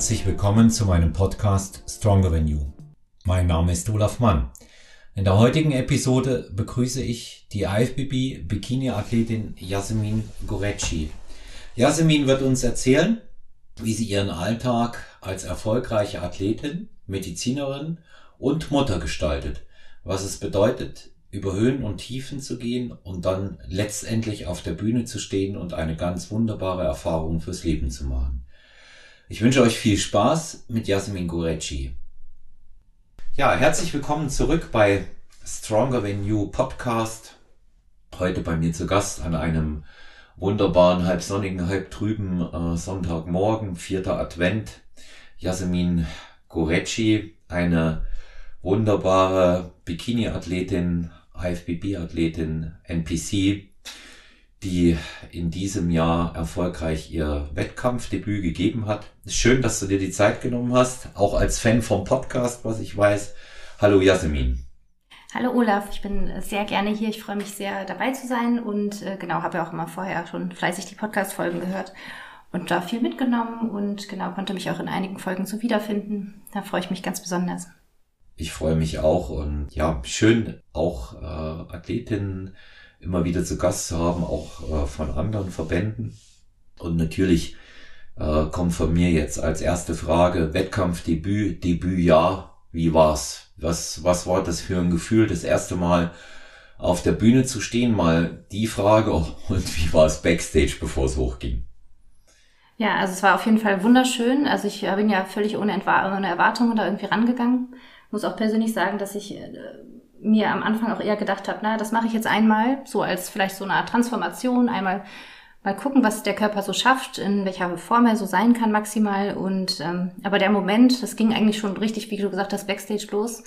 Herzlich willkommen zu meinem Podcast Stronger Than You. Mein Name ist Olaf Mann. In der heutigen Episode begrüße ich die IFBB Bikini-Athletin Yasemin Gorecci. Yasemin wird uns erzählen, wie sie ihren Alltag als erfolgreiche Athletin, Medizinerin und Mutter gestaltet, was es bedeutet, über Höhen und Tiefen zu gehen und dann letztendlich auf der Bühne zu stehen und eine ganz wunderbare Erfahrung fürs Leben zu machen. Ich wünsche euch viel Spaß mit Jasmin Gurecci. Ja, herzlich willkommen zurück bei Stronger Than You Podcast. Heute bei mir zu Gast an einem wunderbaren, halb sonnigen, halb trüben äh, Sonntagmorgen, vierter Advent. Jasmin Gurecci, eine wunderbare Bikini-Athletin, IFBB-Athletin, NPC, die in diesem Jahr erfolgreich ihr Wettkampfdebüt gegeben hat. Schön, dass du dir die Zeit genommen hast, auch als Fan vom Podcast, was ich weiß. Hallo Jasmin. Hallo Olaf, ich bin sehr gerne hier. Ich freue mich sehr dabei zu sein und äh, genau, habe ja auch immer vorher schon fleißig die Podcast-Folgen gehört und da viel mitgenommen und genau konnte mich auch in einigen Folgen so wiederfinden. Da freue ich mich ganz besonders. Ich freue mich auch und ja, schön auch äh, Athletinnen immer wieder zu Gast zu haben, auch äh, von anderen Verbänden. Und natürlich äh, kommt von mir jetzt als erste Frage Wettkampfdebüt, Debütjahr. Wie war's? Was, was war das für ein Gefühl, das erste Mal auf der Bühne zu stehen? Mal die Frage und wie war es backstage, bevor es hochging? Ja, also es war auf jeden Fall wunderschön. Also ich bin ja völlig ohne, ohne Erwartungen da irgendwie rangegangen muss auch persönlich sagen, dass ich äh, mir am Anfang auch eher gedacht habe, na, das mache ich jetzt einmal, so als vielleicht so eine Art Transformation, einmal mal gucken, was der Körper so schafft, in welcher Form er so sein kann maximal. Und ähm, aber der Moment, das ging eigentlich schon richtig, wie du gesagt hast, backstage los.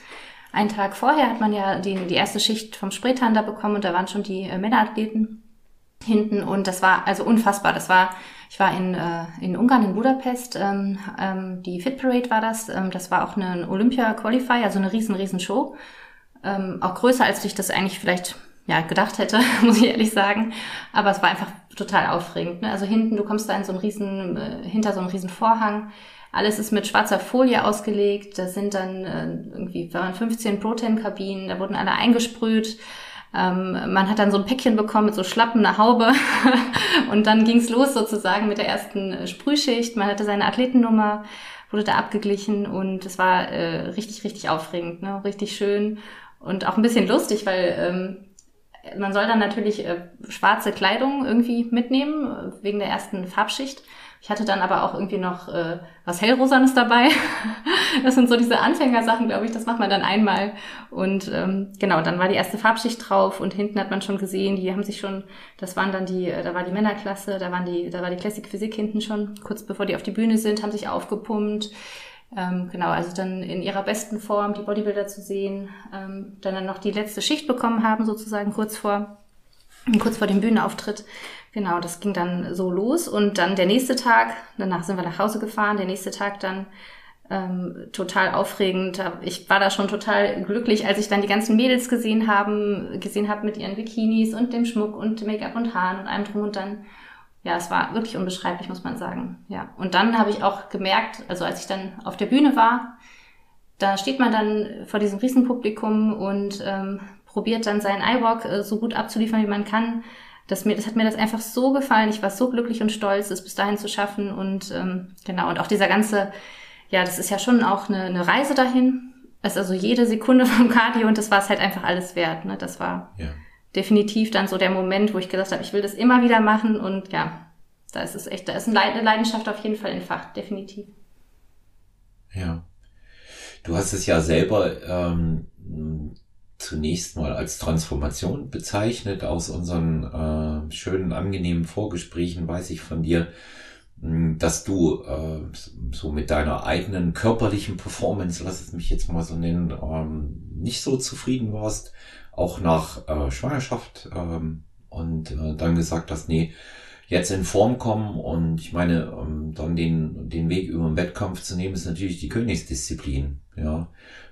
Einen Tag vorher hat man ja die, die erste Schicht vom Spreetan da bekommen und da waren schon die äh, Männerathleten hinten und das war also unfassbar. Das war, ich war in, äh, in Ungarn, in Budapest, ähm, ähm, die Fit Parade war das. Ähm, das war auch eine Olympia-Qualify, also eine riesen, riesen Show. Ähm, auch größer, als ich das eigentlich vielleicht ja, gedacht hätte, muss ich ehrlich sagen. Aber es war einfach total aufregend. Ne? Also hinten, du kommst da in so einen riesen, äh, hinter so einen riesen Vorhang. Alles ist mit schwarzer Folie ausgelegt. Da sind dann äh, irgendwie 15 Protein-Kabinen, da wurden alle eingesprüht. Ähm, man hat dann so ein Päckchen bekommen mit so Schlappen, eine Haube und dann ging's los sozusagen mit der ersten äh, Sprühschicht. Man hatte seine Athletennummer, wurde da abgeglichen und es war äh, richtig, richtig aufregend, ne? richtig schön und auch ein bisschen lustig, weil ähm, man soll dann natürlich äh, schwarze Kleidung irgendwie mitnehmen äh, wegen der ersten Farbschicht. Ich hatte dann aber auch irgendwie noch äh, was Hellrosanes dabei. das sind so diese Anfängersachen, glaube ich, das macht man dann einmal. Und ähm, genau, dann war die erste Farbschicht drauf und hinten hat man schon gesehen, die haben sich schon, das waren dann die, äh, da war die Männerklasse, da waren die, da war die Classic Physik hinten schon, kurz bevor die auf die Bühne sind, haben sich aufgepumpt. Ähm, genau, also dann in ihrer besten Form die Bodybuilder zu sehen, ähm, dann, dann noch die letzte Schicht bekommen haben, sozusagen kurz vor, kurz vor dem Bühnenauftritt. Genau, das ging dann so los und dann der nächste Tag, danach sind wir nach Hause gefahren, der nächste Tag dann ähm, total aufregend. Ich war da schon total glücklich, als ich dann die ganzen Mädels gesehen haben, gesehen habe mit ihren Bikinis und dem Schmuck und Make-up und Haaren und allem drum und dann. Ja, es war wirklich unbeschreiblich, muss man sagen. Ja, und dann habe ich auch gemerkt, also als ich dann auf der Bühne war, da steht man dann vor diesem Riesenpublikum und ähm, probiert dann seinen iWalk äh, so gut abzuliefern, wie man kann das, mir, das hat mir das einfach so gefallen. Ich war so glücklich und stolz, es bis dahin zu schaffen. Und ähm, genau, und auch dieser ganze, ja, das ist ja schon auch eine, eine Reise dahin. Es ist also jede Sekunde vom Cardio und das war es halt einfach alles wert. Ne? Das war ja. Definitiv dann so der Moment, wo ich gesagt habe, ich will das immer wieder machen und ja, da ist es echt, da ist eine Leidenschaft auf jeden Fall entfacht, definitiv. Ja. Du hast es ja selber ähm, zunächst mal als Transformation bezeichnet. Aus unseren äh, schönen, angenehmen Vorgesprächen weiß ich von dir, hm, dass du äh, so mit deiner eigenen körperlichen Performance, lass es mich jetzt mal so nennen, ähm, nicht so zufrieden warst, auch nach äh, Schwangerschaft ähm, und äh, dann gesagt hast, nee, jetzt in Form kommen und ich meine, ähm, dann den, den Weg über den Wettkampf zu nehmen, ist natürlich die Königsdisziplin, ja.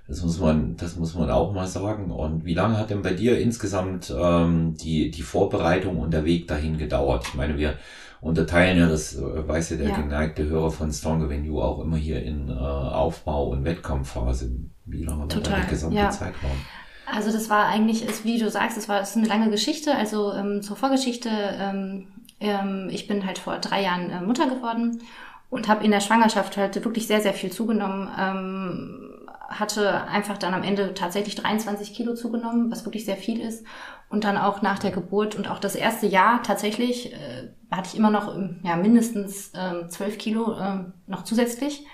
Das muss man, das muss man auch mal sagen. Und wie lange hat denn bei dir insgesamt ähm, die, die Vorbereitung und der Weg dahin gedauert? Ich meine, wir unterteilen ja, das äh, weiß ja der ja. geneigte Hörer von Stronger Than You auch immer hier in äh, Aufbau- und Wettkampfphase. Wie lange war der gesamte ja. Zeitraum? Also das war eigentlich, ist, wie du sagst, es war ist eine lange Geschichte. Also ähm, zur Vorgeschichte, ähm, ähm, ich bin halt vor drei Jahren äh, Mutter geworden und habe in der Schwangerschaft halt wirklich sehr, sehr viel zugenommen. Ähm, hatte einfach dann am Ende tatsächlich 23 Kilo zugenommen, was wirklich sehr viel ist. Und dann auch nach der Geburt und auch das erste Jahr tatsächlich äh, hatte ich immer noch ja, mindestens ähm, 12 Kilo äh, noch zusätzlich.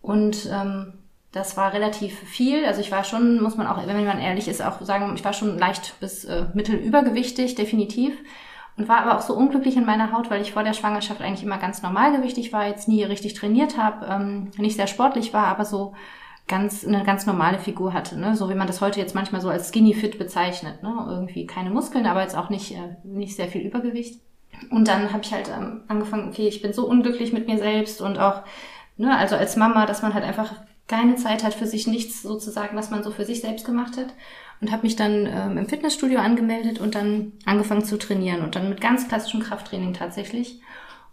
Und ähm, das war relativ viel. Also ich war schon, muss man auch, wenn man ehrlich ist, auch sagen, ich war schon leicht bis äh, mittelübergewichtig, definitiv. Und war aber auch so unglücklich in meiner Haut, weil ich vor der Schwangerschaft eigentlich immer ganz normalgewichtig war, jetzt nie richtig trainiert habe, ähm, nicht sehr sportlich war, aber so ganz eine ganz normale Figur hatte, ne? so wie man das heute jetzt manchmal so als skinny fit bezeichnet, ne? irgendwie keine Muskeln, aber jetzt auch nicht äh, nicht sehr viel Übergewicht. Und dann habe ich halt ähm, angefangen, okay, ich bin so unglücklich mit mir selbst und auch ne, also als Mama, dass man halt einfach keine Zeit hat für sich, nichts sozusagen, was man so für sich selbst gemacht hat. Und habe mich dann ähm, im Fitnessstudio angemeldet und dann angefangen zu trainieren und dann mit ganz klassischem Krafttraining tatsächlich.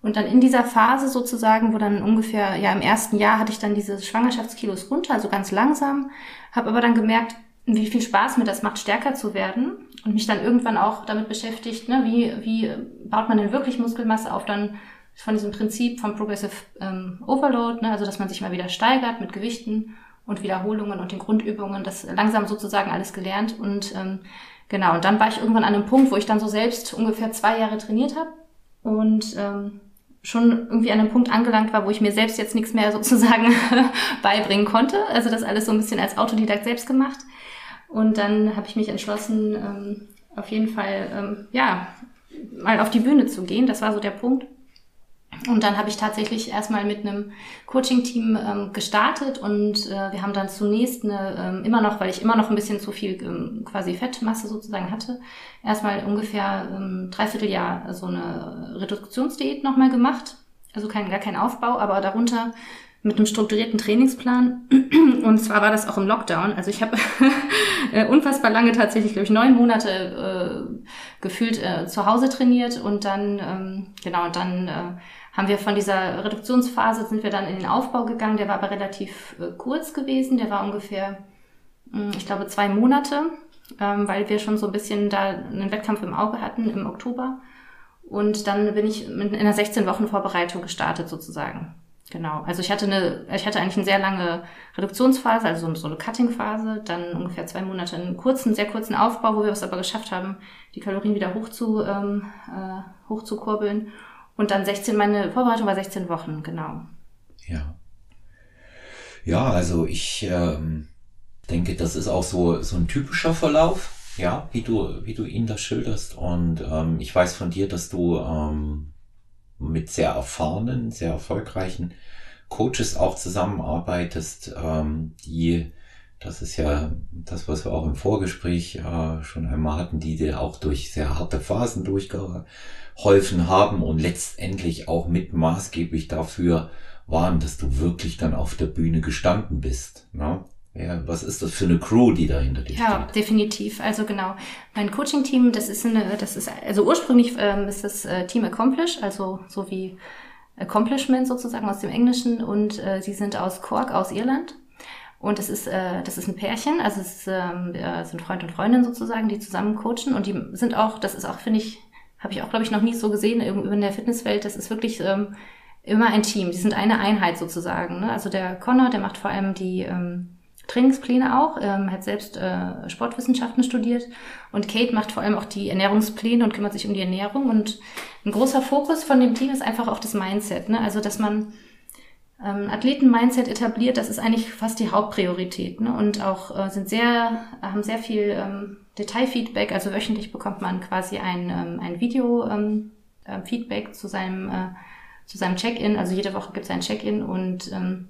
Und dann in dieser Phase sozusagen, wo dann ungefähr, ja im ersten Jahr hatte ich dann diese Schwangerschaftskilos runter, also ganz langsam, habe aber dann gemerkt, wie viel Spaß mir das macht, stärker zu werden und mich dann irgendwann auch damit beschäftigt, ne, wie, wie baut man denn wirklich Muskelmasse auf, dann von diesem Prinzip vom Progressive ähm, Overload, ne, also dass man sich mal wieder steigert mit Gewichten und Wiederholungen und den Grundübungen, das langsam sozusagen alles gelernt und ähm, genau, und dann war ich irgendwann an einem Punkt, wo ich dann so selbst ungefähr zwei Jahre trainiert habe und ähm, schon irgendwie an einem Punkt angelangt war, wo ich mir selbst jetzt nichts mehr sozusagen beibringen konnte. Also das alles so ein bisschen als Autodidakt selbst gemacht. Und dann habe ich mich entschlossen, ähm, auf jeden Fall ähm, ja mal auf die Bühne zu gehen. Das war so der Punkt. Und dann habe ich tatsächlich erstmal mit einem Coaching-Team ähm, gestartet und äh, wir haben dann zunächst eine, ähm, immer noch, weil ich immer noch ein bisschen zu viel ähm, quasi Fettmasse sozusagen hatte, erstmal ungefähr ähm, dreiviertel Jahr so eine Reduktionsdiät nochmal gemacht. Also kein, gar kein Aufbau, aber darunter mit einem strukturierten Trainingsplan. Und zwar war das auch im Lockdown. Also ich habe äh, unfassbar lange tatsächlich, glaube ich, neun Monate äh, gefühlt äh, zu Hause trainiert und dann, ähm, genau, und dann äh, haben wir von dieser Reduktionsphase sind wir dann in den Aufbau gegangen. Der war aber relativ äh, kurz gewesen. Der war ungefähr, mh, hm, ich glaube, zwei Monate, ähm, weil wir schon so ein bisschen da einen Wettkampf im Auge hatten im Oktober. Und dann bin ich in einer 16 Wochen Vorbereitung gestartet sozusagen. Genau. Also ich hatte eine, ich hatte eigentlich eine sehr lange Reduktionsphase, also so eine Cutting-Phase, dann ungefähr zwei Monate einen kurzen, sehr kurzen Aufbau, wo wir es aber geschafft haben, die Kalorien wieder hoch zu, ähm, äh, hoch zu kurbeln. Und dann 16, meine Vorbereitung war 16 Wochen, genau. Ja. Ja, also ich ähm, denke, das ist auch so, so ein typischer Verlauf, ja, wie du, wie du ihn das schilderst. Und ähm, ich weiß von dir, dass du ähm, mit sehr erfahrenen, sehr erfolgreichen Coaches auch zusammenarbeitest, ähm, die, das ist ja das, was wir auch im Vorgespräch äh, schon einmal hatten, die dir auch durch sehr harte Phasen durchgeholfen haben und letztendlich auch mit maßgeblich dafür waren, dass du wirklich dann auf der Bühne gestanden bist. Ne? Ja, was ist das für eine Crew, die da hinter dir ja, steht? definitiv. Also genau. Mein Coaching-Team, das ist eine, das ist, also ursprünglich ähm, ist das äh, Team Accomplish, also so wie Accomplishment sozusagen aus dem Englischen und äh, sie sind aus Cork, aus Irland. Und das ist, äh, das ist ein Pärchen, also es ähm, äh, sind Freund und Freundin sozusagen, die zusammen coachen und die sind auch, das ist auch, finde ich, habe ich auch, glaube ich, noch nie so gesehen in der Fitnesswelt. Das ist wirklich ähm, immer ein Team. Die sind eine Einheit sozusagen. Ne? Also der Connor, der macht vor allem die ähm, Trainingspläne auch, ähm, hat selbst äh, Sportwissenschaften studiert und Kate macht vor allem auch die Ernährungspläne und kümmert sich um die Ernährung und ein großer Fokus von dem Team ist einfach auch das Mindset, ne? also dass man ähm, Athleten-Mindset etabliert, das ist eigentlich fast die Hauptpriorität ne? und auch äh, sind sehr, haben sehr viel ähm, Detailfeedback, also wöchentlich bekommt man quasi ein, ähm, ein Video-Feedback ähm, äh, zu seinem, äh, zu seinem Check-in, also jede Woche gibt es ein Check-in und ähm,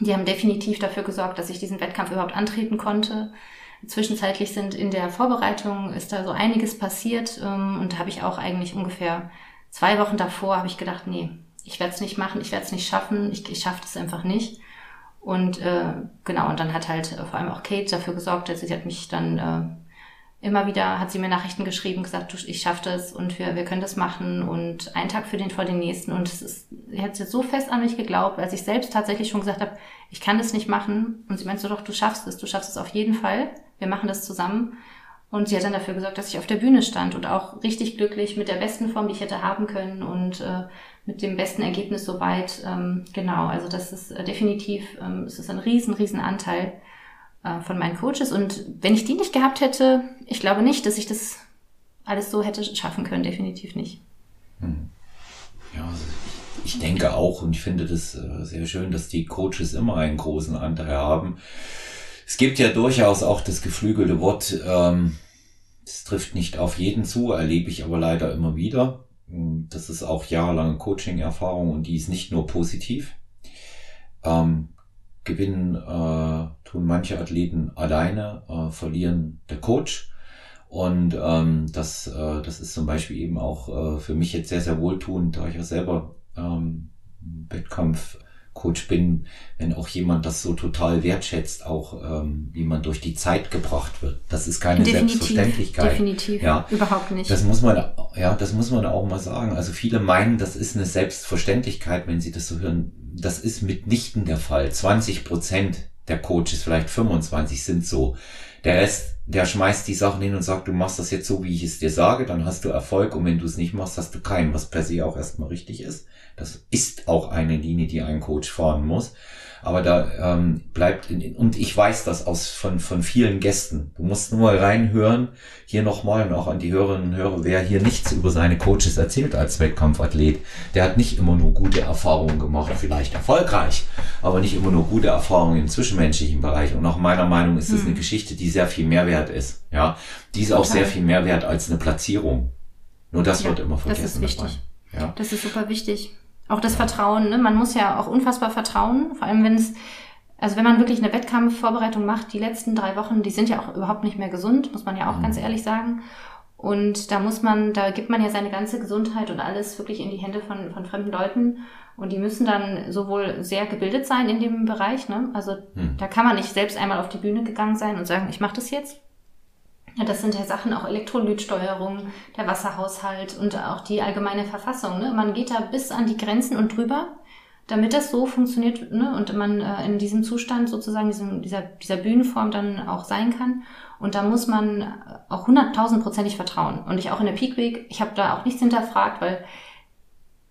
die haben definitiv dafür gesorgt, dass ich diesen Wettkampf überhaupt antreten konnte. Zwischenzeitlich sind in der Vorbereitung ist da so einiges passiert ähm, und habe ich auch eigentlich ungefähr zwei Wochen davor habe ich gedacht, nee, ich werde es nicht machen, ich werde es nicht schaffen, ich, ich schaffe es einfach nicht. Und äh, genau, und dann hat halt äh, vor allem auch Kate dafür gesorgt, dass sie hat mich dann immer wieder hat sie mir Nachrichten geschrieben, gesagt, du, ich schaffe das und wir, wir können das machen und einen Tag für den vor den nächsten. Und es ist, sie hat so fest an mich geglaubt, als ich selbst tatsächlich schon gesagt habe, ich kann das nicht machen. Und sie meinte so, doch, du schaffst es, du schaffst es auf jeden Fall. Wir machen das zusammen. Und sie hat dann dafür gesorgt, dass ich auf der Bühne stand und auch richtig glücklich mit der besten Form, die ich hätte haben können und äh, mit dem besten Ergebnis soweit. Ähm, genau, also das ist äh, definitiv, ähm, es ist ein riesen, riesen Anteil äh, von meinen Coaches. Und wenn ich die nicht gehabt hätte, ich glaube nicht, dass ich das alles so hätte schaffen können, definitiv nicht. Hm. Ja, also ich denke auch und ich finde das äh, sehr schön, dass die Coaches immer einen großen Anteil haben. Es gibt ja durchaus auch das geflügelte Wort, ähm, es trifft nicht auf jeden zu, erlebe ich aber leider immer wieder. Das ist auch jahrelange Coaching-Erfahrung und die ist nicht nur positiv. Ähm, gewinnen äh, tun manche Athleten alleine, äh, verlieren der Coach. Und ähm, das, äh, das ist zum Beispiel eben auch äh, für mich jetzt sehr, sehr wohltuend, da ich ja selber ähm, Wettkampf Coach bin, wenn auch jemand das so total wertschätzt, auch ähm, wie man durch die Zeit gebracht wird. Das ist keine definitiv, Selbstverständlichkeit. Definitiv, ja, überhaupt nicht. Das muss man, ja, das muss man auch mal sagen. Also viele meinen, das ist eine Selbstverständlichkeit, wenn sie das so hören. Das ist mitnichten der Fall. 20 Prozent der Coaches, vielleicht 25 sind so. Der Rest, der schmeißt die Sachen hin und sagt, du machst das jetzt so, wie ich es dir sage, dann hast du Erfolg und wenn du es nicht machst, hast du keinen, was per se auch erstmal richtig ist. Das ist auch eine Linie, die ein Coach fahren muss. Aber da ähm, bleibt, in, und ich weiß das aus von, von vielen Gästen. Du musst nur mal reinhören, hier nochmal und auch an die Hörerinnen und Hörer, wer hier nichts über seine Coaches erzählt als Wettkampfathlet, der hat nicht immer nur gute Erfahrungen gemacht, vielleicht erfolgreich, aber nicht immer nur gute Erfahrungen im zwischenmenschlichen Bereich. Und nach meiner Meinung ist das hm. eine Geschichte, die sehr viel Mehrwert ist. Ja, die ist auch sehr viel mehr wert als eine Platzierung. Nur das ja, wird immer vergessen. Das ist wichtig. Ja. Das ist super wichtig. Auch das Vertrauen, ne? man muss ja auch unfassbar vertrauen, vor allem wenn es, also wenn man wirklich eine Wettkampfvorbereitung macht, die letzten drei Wochen, die sind ja auch überhaupt nicht mehr gesund, muss man ja auch mhm. ganz ehrlich sagen. Und da muss man, da gibt man ja seine ganze Gesundheit und alles wirklich in die Hände von, von fremden Leuten. Und die müssen dann sowohl sehr gebildet sein in dem Bereich, ne? Also mhm. da kann man nicht selbst einmal auf die Bühne gegangen sein und sagen, ich mache das jetzt, ja, das sind ja Sachen, auch Elektrolytsteuerung, der Wasserhaushalt und auch die allgemeine Verfassung. Ne? Man geht da bis an die Grenzen und drüber, damit das so funktioniert ne? und man äh, in diesem Zustand sozusagen, diesem, dieser, dieser Bühnenform dann auch sein kann. Und da muss man auch hunderttausendprozentig vertrauen. Und ich auch in der Peak Week, ich habe da auch nichts hinterfragt, weil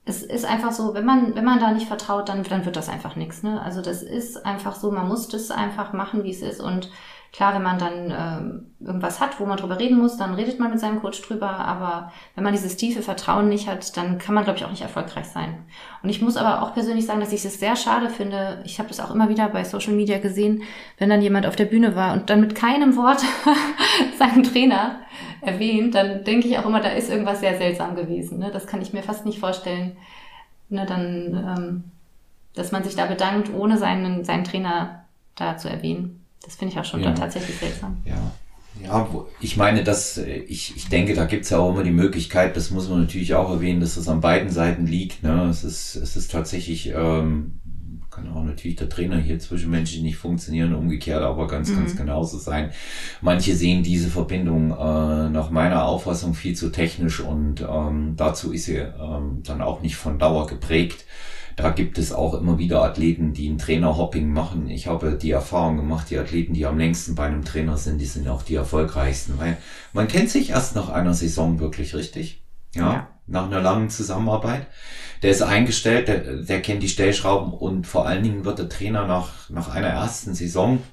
es ist einfach so, wenn man, wenn man da nicht vertraut, dann, dann wird das einfach nichts. Ne? Also das ist einfach so, man muss das einfach machen, wie es ist. Und Klar, wenn man dann ähm, irgendwas hat, wo man drüber reden muss, dann redet man mit seinem Coach drüber. Aber wenn man dieses tiefe Vertrauen nicht hat, dann kann man, glaube ich, auch nicht erfolgreich sein. Und ich muss aber auch persönlich sagen, dass ich es sehr schade finde. Ich habe das auch immer wieder bei Social Media gesehen, wenn dann jemand auf der Bühne war und dann mit keinem Wort seinen Trainer erwähnt, dann denke ich auch immer, da ist irgendwas sehr seltsam gewesen. Ne? Das kann ich mir fast nicht vorstellen. Ne, dann, ähm, dass man sich da bedankt, ohne seinen, seinen Trainer da zu erwähnen. Das finde ich auch schon ja. tatsächlich seltsam. Ja. Ja, ich meine, dass ich, ich denke, da gibt's ja auch immer die Möglichkeit, das muss man natürlich auch erwähnen, dass das an beiden Seiten liegt. Ne? Es ist, es ist tatsächlich, ähm, kann auch natürlich der Trainer hier zwischenmenschlich nicht funktionieren, umgekehrt aber ganz, mhm. ganz genauso sein. Manche sehen diese Verbindung äh, nach meiner Auffassung viel zu technisch und ähm, dazu ist sie ähm, dann auch nicht von Dauer geprägt. Da gibt es auch immer wieder Athleten, die ein Trainerhopping machen. Ich habe die Erfahrung gemacht, die Athleten, die am längsten bei einem Trainer sind, die sind auch die erfolgreichsten, weil man kennt sich erst nach einer Saison wirklich richtig. Ja, ja. nach einer langen Zusammenarbeit. Der ist eingestellt, der, der kennt die Stellschrauben und vor allen Dingen wird der Trainer nach, nach einer ersten Saison,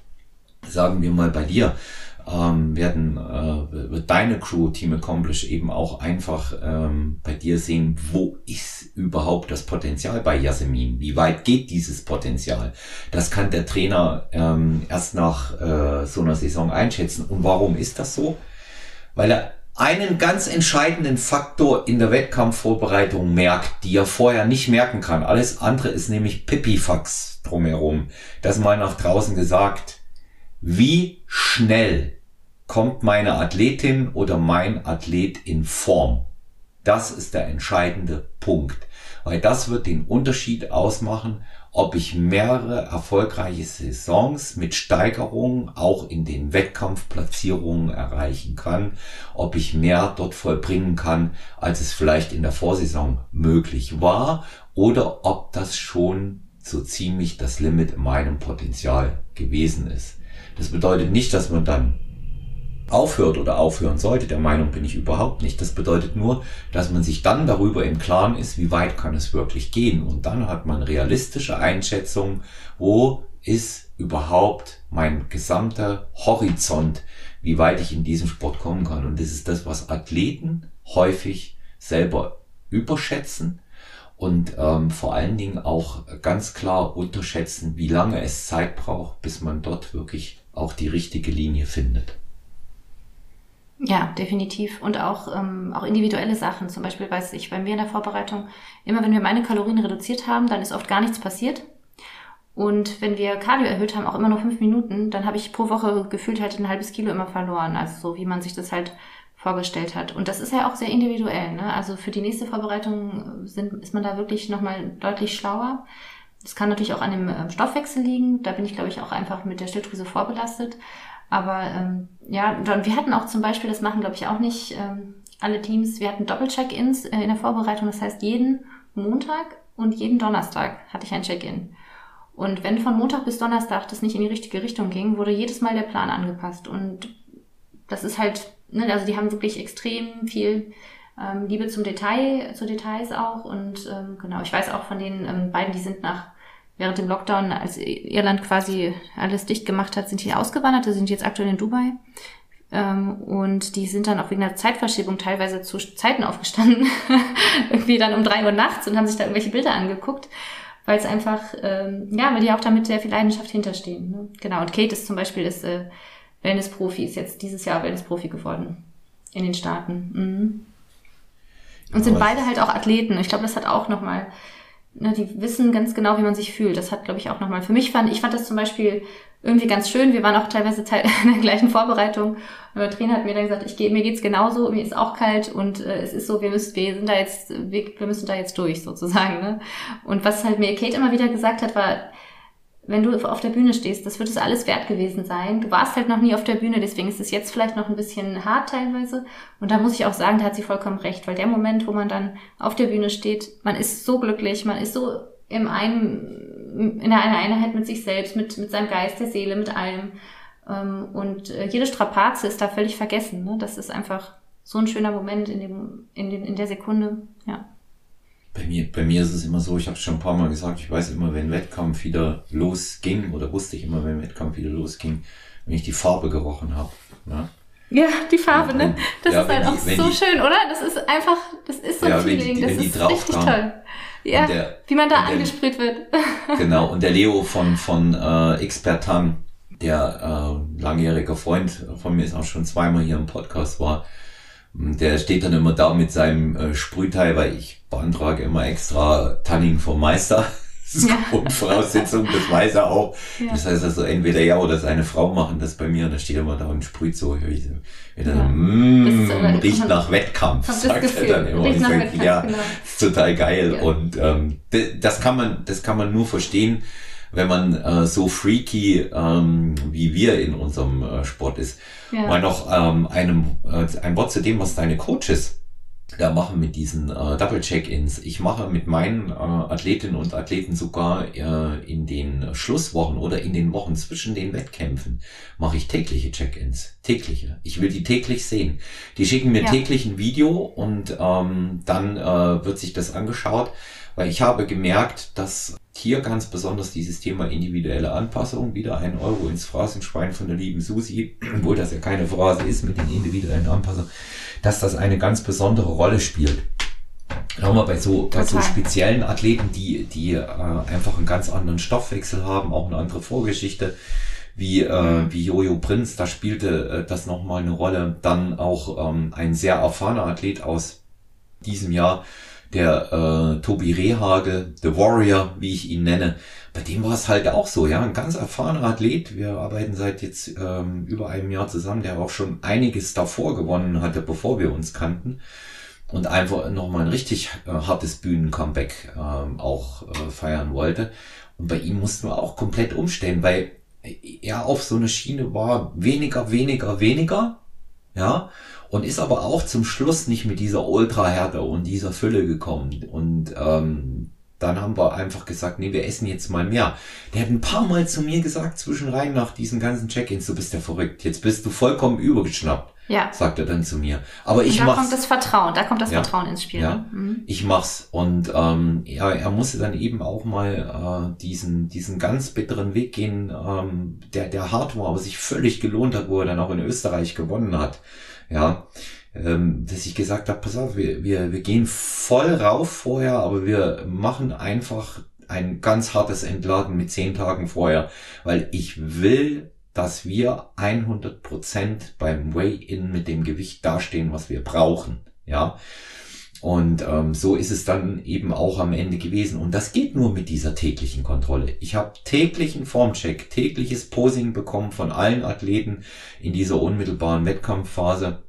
sagen wir mal bei dir, ähm, werden äh, wird deine Crew Team Accomplish eben auch einfach ähm, bei dir sehen, wo ist überhaupt das Potenzial bei Yasemin? Wie weit geht dieses Potenzial? Das kann der Trainer ähm, erst nach äh, so einer Saison einschätzen. Und warum ist das so? Weil er einen ganz entscheidenden Faktor in der Wettkampfvorbereitung merkt, die er vorher nicht merken kann. Alles andere ist nämlich Pipifax drumherum. Das mal nach draußen gesagt. Wie schnell kommt meine Athletin oder mein Athlet in Form? Das ist der entscheidende Punkt, weil das wird den Unterschied ausmachen, ob ich mehrere erfolgreiche Saisons mit Steigerung auch in den Wettkampfplatzierungen erreichen kann, ob ich mehr dort vollbringen kann, als es vielleicht in der Vorsaison möglich war, oder ob das schon so ziemlich das Limit in meinem Potenzial gewesen ist. Das bedeutet nicht, dass man dann aufhört oder aufhören sollte. Der Meinung bin ich überhaupt nicht. Das bedeutet nur, dass man sich dann darüber im Klaren ist, wie weit kann es wirklich gehen. Und dann hat man realistische Einschätzung, wo ist überhaupt mein gesamter Horizont, wie weit ich in diesem Sport kommen kann. Und das ist das, was Athleten häufig selber überschätzen und ähm, vor allen Dingen auch ganz klar unterschätzen, wie lange es Zeit braucht, bis man dort wirklich auch die richtige Linie findet. Ja, definitiv. Und auch, ähm, auch individuelle Sachen. Zum Beispiel weiß ich, bei mir in der Vorbereitung, immer wenn wir meine Kalorien reduziert haben, dann ist oft gar nichts passiert. Und wenn wir Cardio erhöht haben, auch immer nur fünf Minuten, dann habe ich pro Woche gefühlt halt ein halbes Kilo immer verloren. Also so, wie man sich das halt vorgestellt hat. Und das ist ja auch sehr individuell. Ne? Also für die nächste Vorbereitung sind, ist man da wirklich nochmal deutlich schlauer. Das kann natürlich auch an dem ähm, Stoffwechsel liegen. Da bin ich, glaube ich, auch einfach mit der Schilddrüse vorbelastet. Aber ähm, ja, wir hatten auch zum Beispiel, das machen glaube ich auch nicht ähm, alle Teams, wir hatten Doppel-Check-Ins äh, in der Vorbereitung. Das heißt, jeden Montag und jeden Donnerstag hatte ich ein Check-In. Und wenn von Montag bis Donnerstag das nicht in die richtige Richtung ging, wurde jedes Mal der Plan angepasst. Und das ist halt, ne, also die haben wirklich extrem viel ähm, Liebe zum Detail, zu Details auch. Und ähm, genau, ich weiß auch von den ähm, beiden, die sind nach während dem Lockdown, als Irland quasi alles dicht gemacht hat, sind die ausgewandert, die sind jetzt aktuell in Dubai. Ähm, und die sind dann auch wegen der Zeitverschiebung teilweise zu Zeiten aufgestanden, irgendwie dann um drei Uhr nachts und haben sich da irgendwelche Bilder angeguckt, weil es einfach, ähm, ja, weil die auch damit sehr viel Leidenschaft hinterstehen. Ne? Genau, und Kate ist zum Beispiel ist äh, Wellness-Profi, ist jetzt dieses Jahr Wellness-Profi geworden in den Staaten. Mhm. Und sind beide halt auch Athleten. Ich glaube, das hat auch nochmal ne, die wissen ganz genau, wie man sich fühlt. Das hat, glaube ich, auch nochmal für mich fand, ich fand das zum Beispiel irgendwie ganz schön. Wir waren auch teilweise in der gleichen Vorbereitung. Und der Trainer hat mir dann gesagt, ich gehe, mir geht's genauso, mir ist auch kalt und äh, es ist so, wir müssen, wir sind da jetzt, wir, wir müssen da jetzt durch sozusagen. Ne? Und was halt mir Kate immer wieder gesagt hat, war, wenn du auf der Bühne stehst, das wird es alles wert gewesen sein. Du warst halt noch nie auf der Bühne, deswegen ist es jetzt vielleicht noch ein bisschen hart teilweise. Und da muss ich auch sagen, da hat sie vollkommen recht, weil der Moment, wo man dann auf der Bühne steht, man ist so glücklich, man ist so im einen, in einer Einheit mit sich selbst, mit, mit seinem Geist, der Seele, mit allem. Ähm, und äh, jede Strapaze ist da völlig vergessen. Ne? Das ist einfach so ein schöner Moment in dem, in dem, in der Sekunde, ja. Bei mir, bei mir ist es immer so, ich habe schon ein paar Mal gesagt, ich weiß immer, wenn Wettkampf wieder losging, oder wusste ich immer, wenn Wettkampf wieder losging, wenn ich die Farbe gerochen habe. Ne? Ja, die Farbe, und, ne? Das ja, ist halt auch die, so die, schön, oder? Das ist einfach, das ist so ja, ein Feeling, das ist richtig toll. Ja, der, wie man da angesprüht wird. genau, und der Leo von, von äh, Expertan, der äh, langjähriger Freund von mir ist auch schon zweimal hier im Podcast war, der steht dann immer da mit seinem äh, Sprühteil, weil ich beantrage immer extra Tanning vom Meister. Das ist ja. Grundvoraussetzung, das weiß er auch. Ja. Das heißt also, entweder er oder seine Frau machen das bei mir und dann steht er immer da und sprüht so. Ich so wieder ja. mm, so, riecht nach Wettkampf, sagt er dann immer. Und ich sage, ja, genau. ist total geil. Ja. Und ähm, das kann man, das kann man nur verstehen, wenn man äh, so freaky ähm, wie wir in unserem äh, Sport ist. Ja. Mal noch ähm, einem, äh, ein Wort zu dem, was deine Coaches da machen mit diesen äh, Double Check-ins. Ich mache mit meinen äh, Athletinnen und Athleten sogar äh, in den Schlusswochen oder in den Wochen zwischen den Wettkämpfen mache ich tägliche Check-ins. Tägliche. Ich will die täglich sehen. Die schicken mir ja. täglich ein Video und ähm, dann äh, wird sich das angeschaut, weil ich habe gemerkt, dass hier ganz besonders dieses Thema individuelle Anpassung, wieder ein Euro ins Phrasenschwein von der lieben Susi, obwohl das ja keine Phrase ist mit den individuellen Anpassungen, dass das eine ganz besondere Rolle spielt. Nochmal bei so, bei so speziellen Athleten, die, die äh, einfach einen ganz anderen Stoffwechsel haben, auch eine andere Vorgeschichte, wie, äh, wie Jojo Prinz, da spielte äh, das nochmal eine Rolle. Dann auch ähm, ein sehr erfahrener Athlet aus diesem Jahr, der äh, Tobi Rehage, The Warrior, wie ich ihn nenne, bei dem war es halt auch so, ja, ein ganz erfahrener Athlet. Wir arbeiten seit jetzt ähm, über einem Jahr zusammen, der auch schon einiges davor gewonnen hatte, bevor wir uns kannten. und einfach nochmal ein richtig äh, hartes Bühnen-Comeback äh, auch äh, feiern wollte. Und bei ihm mussten wir auch komplett umstellen, weil er auf so eine Schiene war weniger, weniger, weniger, ja, und ist aber auch zum Schluss nicht mit dieser Ultrahärte und dieser Fülle gekommen. Und ähm, dann haben wir einfach gesagt, nee, wir essen jetzt mal mehr. Der hat ein paar Mal zu mir gesagt, zwischenrein nach diesen ganzen Check-ins, du bist ja verrückt, jetzt bist du vollkommen übergeschnappt. Ja. Sagt er dann zu mir. Aber ich und da mach's. Kommt das Vertrauen, da kommt das ja. Vertrauen ins Spiel. Ja. Mhm. Ich mach's. Und ähm, ja, er musste dann eben auch mal äh, diesen, diesen ganz bitteren Weg gehen, ähm, der, der hart war, aber sich völlig gelohnt hat, wo er dann auch in Österreich gewonnen hat. Ja ähm, dass ich gesagt habe, pass auf, wir, wir, wir gehen voll rauf vorher, aber wir machen einfach ein ganz hartes Entladen mit zehn Tagen vorher, weil ich will, dass wir 100 Prozent beim Weigh-In mit dem Gewicht dastehen, was wir brauchen. Ja. Und ähm, so ist es dann eben auch am Ende gewesen. Und das geht nur mit dieser täglichen Kontrolle. Ich habe täglichen Formcheck, tägliches Posing bekommen von allen Athleten in dieser unmittelbaren Wettkampfphase.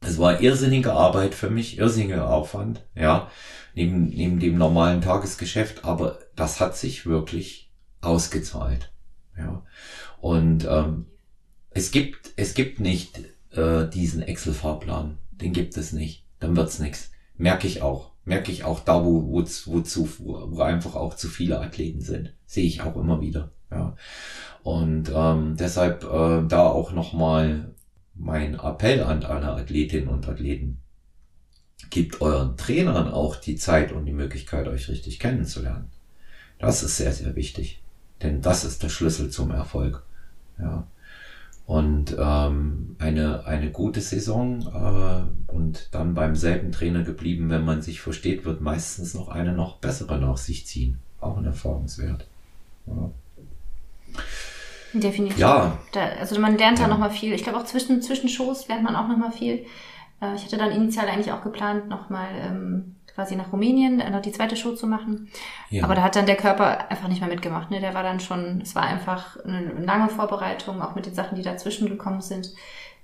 Es war irrsinnige Arbeit für mich, irrsinniger Aufwand, ja, neben, neben dem normalen Tagesgeschäft, aber das hat sich wirklich ausgezahlt, ja. Und ähm, es gibt, es gibt nicht äh, diesen Excel-Fahrplan, den gibt es nicht, dann wird's nix. Merke ich auch, merke ich auch da, wo, wo, wo, zu, wo einfach auch zu viele Athleten sind, sehe ich auch immer wieder, ja. Und ähm, deshalb äh, da auch nochmal mein Appell an alle Athletinnen und Athleten. Gebt euren Trainern auch die Zeit und die Möglichkeit, euch richtig kennenzulernen. Das ist sehr, sehr wichtig. Denn das ist der Schlüssel zum Erfolg. Ja. Und ähm, eine, eine gute Saison äh, und dann beim selben Trainer geblieben, wenn man sich versteht, wird meistens noch eine noch bessere nach sich ziehen. Auch ein Erfahrungswert. Ja. Definitiv. Ja. Da, also man lernt ja. da nochmal viel. Ich glaube auch zwischen, zwischen Shows lernt man auch nochmal viel. Äh, ich hatte dann initial eigentlich auch geplant, nochmal ähm, quasi nach Rumänien äh, noch die zweite Show zu machen. Ja. Aber da hat dann der Körper einfach nicht mehr mitgemacht. Ne? Der war dann schon, es war einfach eine lange Vorbereitung, auch mit den Sachen, die dazwischen gekommen sind,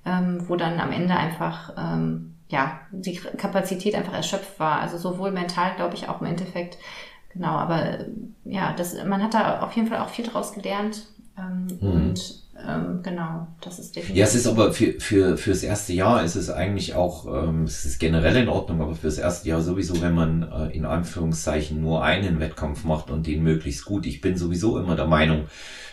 ähm, wo dann am Ende einfach ähm, ja die Kapazität einfach erschöpft war. Also sowohl mental, glaube ich, auch im Endeffekt. Genau, aber ja, das, man hat da auf jeden Fall auch viel draus gelernt ähm, mhm. Und ähm, genau, das ist definitiv. Ja, es ist aber für, für, fürs erste Jahr ist es eigentlich auch, ähm, es ist generell in Ordnung, aber fürs erste Jahr sowieso, wenn man äh, in Anführungszeichen nur einen Wettkampf macht und den möglichst gut. Ich bin sowieso immer der Meinung,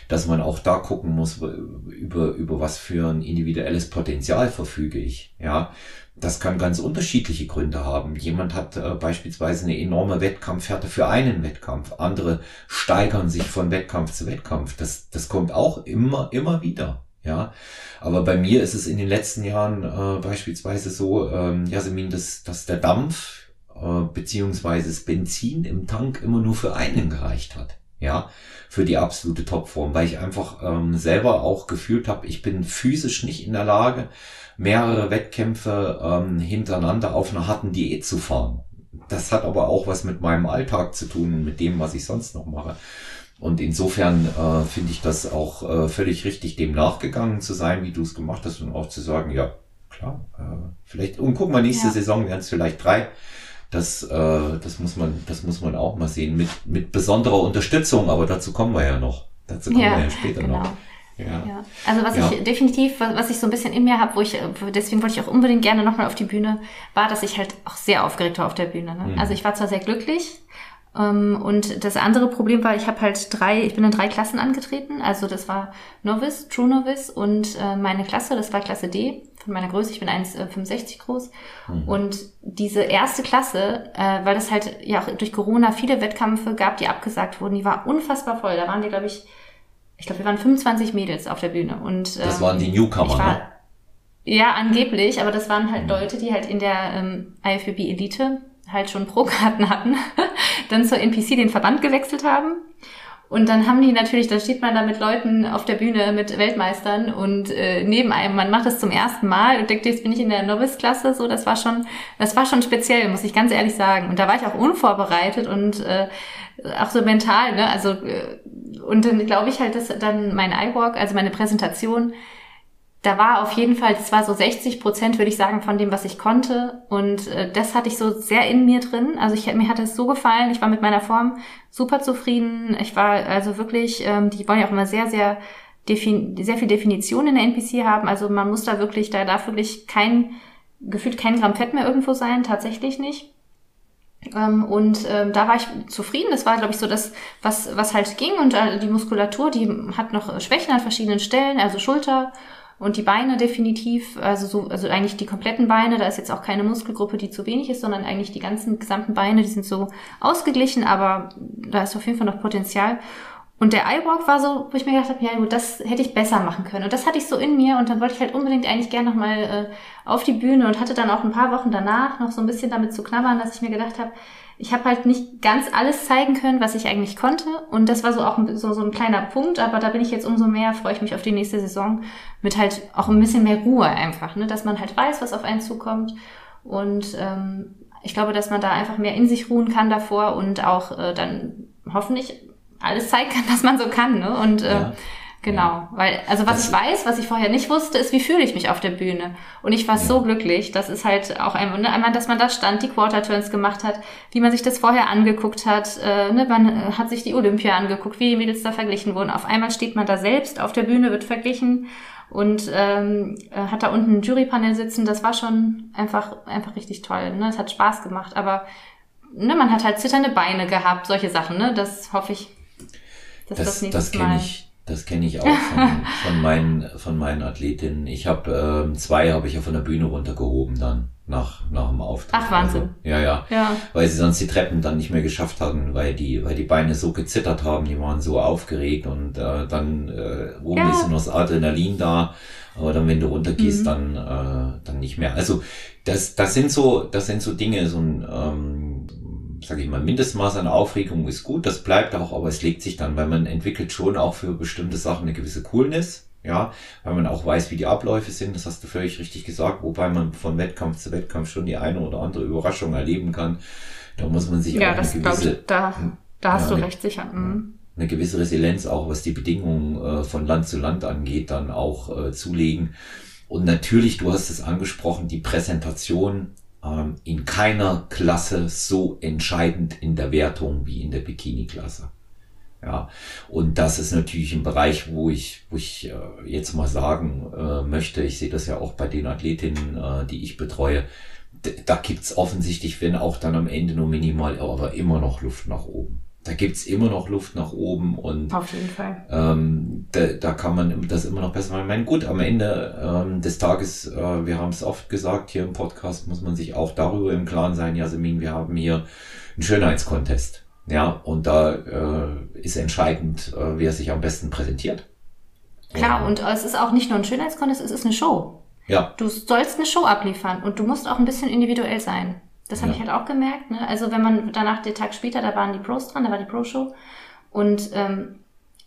dass man auch da gucken muss, über, über was für ein individuelles Potenzial verfüge ich. Ja, das kann ganz unterschiedliche Gründe haben. Jemand hat äh, beispielsweise eine enorme Wettkampfhärte für einen Wettkampf. Andere steigern sich von Wettkampf zu Wettkampf. Das, das kommt auch immer, immer wieder. Ja, aber bei mir ist es in den letzten Jahren äh, beispielsweise so, ähm, Jasmin, dass, dass der Dampf äh, beziehungsweise das Benzin im Tank immer nur für einen gereicht hat. Ja, für die absolute Topform, weil ich einfach ähm, selber auch gefühlt habe, ich bin physisch nicht in der Lage, mehrere Wettkämpfe ähm, hintereinander auf einer harten Diät zu fahren. Das hat aber auch was mit meinem Alltag zu tun, mit dem, was ich sonst noch mache. Und insofern äh, finde ich das auch äh, völlig richtig, dem nachgegangen zu sein, wie du es gemacht hast und auch zu sagen, ja, klar, äh, vielleicht, und guck mal, nächste ja. Saison werden es vielleicht drei. Das, äh, das muss man, das muss man auch mal sehen, mit, mit besonderer Unterstützung, aber dazu kommen wir ja noch. Dazu kommen ja, wir ja später genau. noch. Ja. ja. Also was ja. ich definitiv, was, ich so ein bisschen in mir habe, wo ich, deswegen wollte ich auch unbedingt gerne nochmal auf die Bühne, war, dass ich halt auch sehr aufgeregt war auf der Bühne. Ne? Mhm. Also ich war zwar sehr glücklich, ähm, und das andere Problem war, ich habe halt drei, ich bin in drei Klassen angetreten. Also das war Novice, True Novice und äh, meine Klasse, das war Klasse D von meiner Größe. Ich bin 1,65 groß. Mhm. Und diese erste Klasse, äh, weil es halt ja auch durch Corona viele Wettkämpfe gab, die abgesagt wurden, die war unfassbar voll. Da waren wir, glaube ich, ich glaube, wir waren 25 Mädels auf der Bühne. Und, das ähm, waren die Newcomer, war, ne? Ja, angeblich, aber das waren halt mhm. Leute, die halt in der ähm, IFBB Elite halt schon Pro-Karten hatten, dann zur NPC den Verband gewechselt haben. Und dann haben die natürlich, da steht man da mit Leuten auf der Bühne, mit Weltmeistern und äh, neben einem, man macht das zum ersten Mal und denkt, jetzt bin ich in der Novice-Klasse, so, das war schon, das war schon speziell, muss ich ganz ehrlich sagen. Und da war ich auch unvorbereitet und äh, auch so mental, ne, also äh, und dann glaube ich halt, dass dann mein iWalk, also meine Präsentation, da war auf jeden Fall, es war so 60 Prozent, würde ich sagen, von dem, was ich konnte. Und äh, das hatte ich so sehr in mir drin. Also ich, mir hat es so gefallen. Ich war mit meiner Form super zufrieden. Ich war also wirklich, ähm, die wollen ja auch immer sehr, sehr, sehr viel Definition in der NPC haben. Also man muss da wirklich, da darf wirklich kein, gefühlt kein Gramm Fett mehr irgendwo sein. Tatsächlich nicht. Ähm, und ähm, da war ich zufrieden. Das war, glaube ich, so das, was, was halt ging. Und äh, die Muskulatur, die hat noch Schwächen an verschiedenen Stellen, also Schulter und die Beine definitiv, also so, also eigentlich die kompletten Beine, da ist jetzt auch keine Muskelgruppe, die zu wenig ist, sondern eigentlich die ganzen gesamten Beine, die sind so ausgeglichen, aber da ist auf jeden Fall noch Potenzial. Und der Eyewalk war so, wo ich mir gedacht habe, ja gut, das hätte ich besser machen können. Und das hatte ich so in mir und dann wollte ich halt unbedingt eigentlich gerne nochmal äh, auf die Bühne und hatte dann auch ein paar Wochen danach noch so ein bisschen damit zu knabbern, dass ich mir gedacht habe, ich habe halt nicht ganz alles zeigen können, was ich eigentlich konnte. Und das war so auch ein, so, so ein kleiner Punkt, aber da bin ich jetzt umso mehr, freue ich mich auf die nächste Saison mit halt auch ein bisschen mehr Ruhe einfach, ne? dass man halt weiß, was auf einen zukommt. Und ähm, ich glaube, dass man da einfach mehr in sich ruhen kann davor und auch äh, dann hoffentlich alles zeigen kann, was man so kann. Ne? Und äh, ja. Genau, weil, also was das ich weiß, was ich vorher nicht wusste, ist, wie fühle ich mich auf der Bühne. Und ich war ja. so glücklich, das ist halt auch einmal, ne, einmal, dass man da stand, die Quarter Turns gemacht hat, wie man sich das vorher angeguckt hat, äh, ne, man äh, hat sich die Olympia angeguckt, wie die Mädels da verglichen wurden. Auf einmal steht man da selbst, auf der Bühne wird verglichen und ähm, äh, hat da unten ein Jurypanel sitzen. Das war schon einfach, einfach richtig toll. Ne? Es hat Spaß gemacht, aber ne, man hat halt zitternde Beine gehabt, solche Sachen. Ne? Das hoffe ich, dass das, das nächstes das Mal... Ich das kenne ich auch von, von, meinen, von meinen Athletinnen. Ich habe ähm, zwei habe ich ja von der Bühne runtergehoben dann nach, nach dem Auftritt. Ach, Wahnsinn. Also, ja, ja, ja. Weil sie sonst die Treppen dann nicht mehr geschafft hatten, weil die, weil die Beine so gezittert haben, die waren so aufgeregt und äh, dann äh, oben ja. ist noch das Adrenalin da, aber dann, wenn du runtergehst, mhm. dann, äh, dann nicht mehr. Also das, das sind so, das sind so Dinge, so ein ähm, sage ich mal, Mindestmaß an Aufregung ist gut, das bleibt auch, aber es legt sich dann, weil man entwickelt schon auch für bestimmte Sachen eine gewisse Coolness, ja, weil man auch weiß, wie die Abläufe sind, das hast du völlig richtig gesagt, wobei man von Wettkampf zu Wettkampf schon die eine oder andere Überraschung erleben kann. Da muss man sich ja, auch das eine gewisse, ich, da, da hast ja, du recht sicher. Mhm. Eine gewisse Resilienz auch, was die Bedingungen äh, von Land zu Land angeht, dann auch äh, zulegen. Und natürlich, du hast es angesprochen, die Präsentation ähm, in keiner Klasse so entscheidend in der Wertung wie in der Bikini-Klasse. Ja, und das ist natürlich ein Bereich, wo ich, wo ich äh, jetzt mal sagen äh, möchte, ich sehe das ja auch bei den Athletinnen, äh, die ich betreue, da gibt's offensichtlich, wenn auch dann am Ende nur minimal, aber immer noch Luft nach oben da gibt's immer noch Luft nach oben und auf jeden Fall. Ähm, da, da kann man das immer noch besser machen. Ich meine, gut, am Ende ähm, des Tages, äh, wir haben es oft gesagt hier im Podcast, muss man sich auch darüber im Klaren sein, Jasmin, wir haben hier einen Schönheitskontest. Ja, und da äh, ist entscheidend, äh, wer sich am besten präsentiert. Klar, und es ist auch nicht nur ein Schönheitskontest, es ist eine Show. Ja. Du sollst eine Show abliefern und du musst auch ein bisschen individuell sein. Das habe ja. ich halt auch gemerkt. Ne? Also wenn man danach den Tag später, da waren die Pros dran, da war die Pro-Show. Und ähm,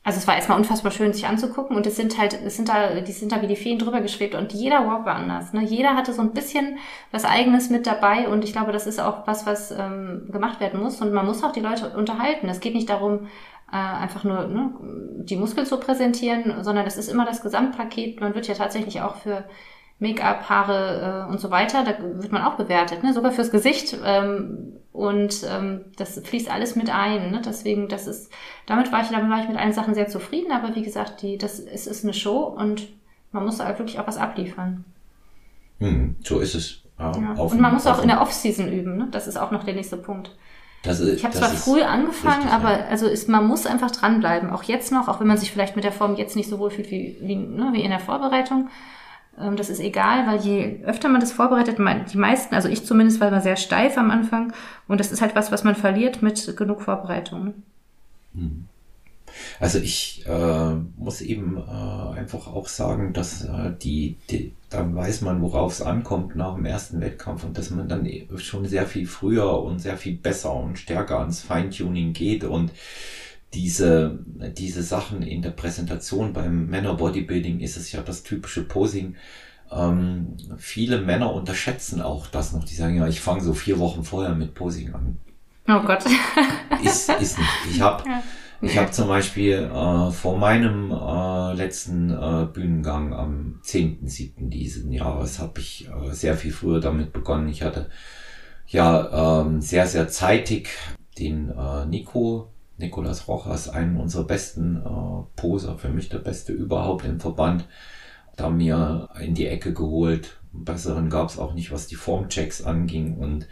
also es war erstmal unfassbar schön, sich anzugucken. Und es sind halt, es sind da, die sind da wie die Feen drüber geschwebt und jeder Walk war anders. Ne? Jeder hatte so ein bisschen was Eigenes mit dabei und ich glaube, das ist auch was, was ähm, gemacht werden muss. Und man muss auch die Leute unterhalten. Es geht nicht darum, äh, einfach nur ne, die Muskeln zu präsentieren, sondern es ist immer das Gesamtpaket. Man wird ja tatsächlich auch für Make-up, Haare äh, und so weiter, da wird man auch bewertet, ne? sogar fürs Gesicht. Ähm, und ähm, das fließt alles mit ein. Ne? Deswegen, das ist, damit war ich, damit war ich mit allen Sachen sehr zufrieden, aber wie gesagt, die, das es ist eine Show und man muss da wirklich auch was abliefern. Hm, so ist es. Ja, ja. Und man muss auch in der Off-Season üben, ne? Das ist auch noch der nächste Punkt. Ist, ich habe zwar früh angefangen, richtig, aber ja. also ist, man muss einfach dranbleiben. Auch jetzt noch, auch wenn man sich vielleicht mit der Form jetzt nicht so wohl fühlt wie, wie, ne, wie in der Vorbereitung. Ähm, das ist egal, weil je öfter man das vorbereitet, die meisten, also ich zumindest, war immer sehr steif am Anfang. Und das ist halt was, was man verliert mit genug Vorbereitung. Hm. Also ich äh, muss eben äh, einfach auch sagen, dass äh, die, die, dann weiß man, worauf es ankommt nach dem ersten Wettkampf und dass man dann schon sehr viel früher und sehr viel besser und stärker ans Feintuning geht und diese, diese Sachen in der Präsentation beim Männer Bodybuilding ist es ja das typische Posing. Ähm, viele Männer unterschätzen auch das noch. Die sagen ja, ich fange so vier Wochen vorher mit Posing an. Oh Gott. ist, ist nicht. Ich habe Ich habe zum Beispiel äh, vor meinem äh, letzten äh, Bühnengang am 10.7. diesen Jahres habe ich äh, sehr viel früher damit begonnen. Ich hatte ja ähm, sehr, sehr zeitig den äh, Nico, Nikolas Rochas, einen unserer besten äh, Poser, für mich der beste überhaupt im Verband, da mir in die Ecke geholt. Besseren gab es auch nicht, was die Formchecks anging und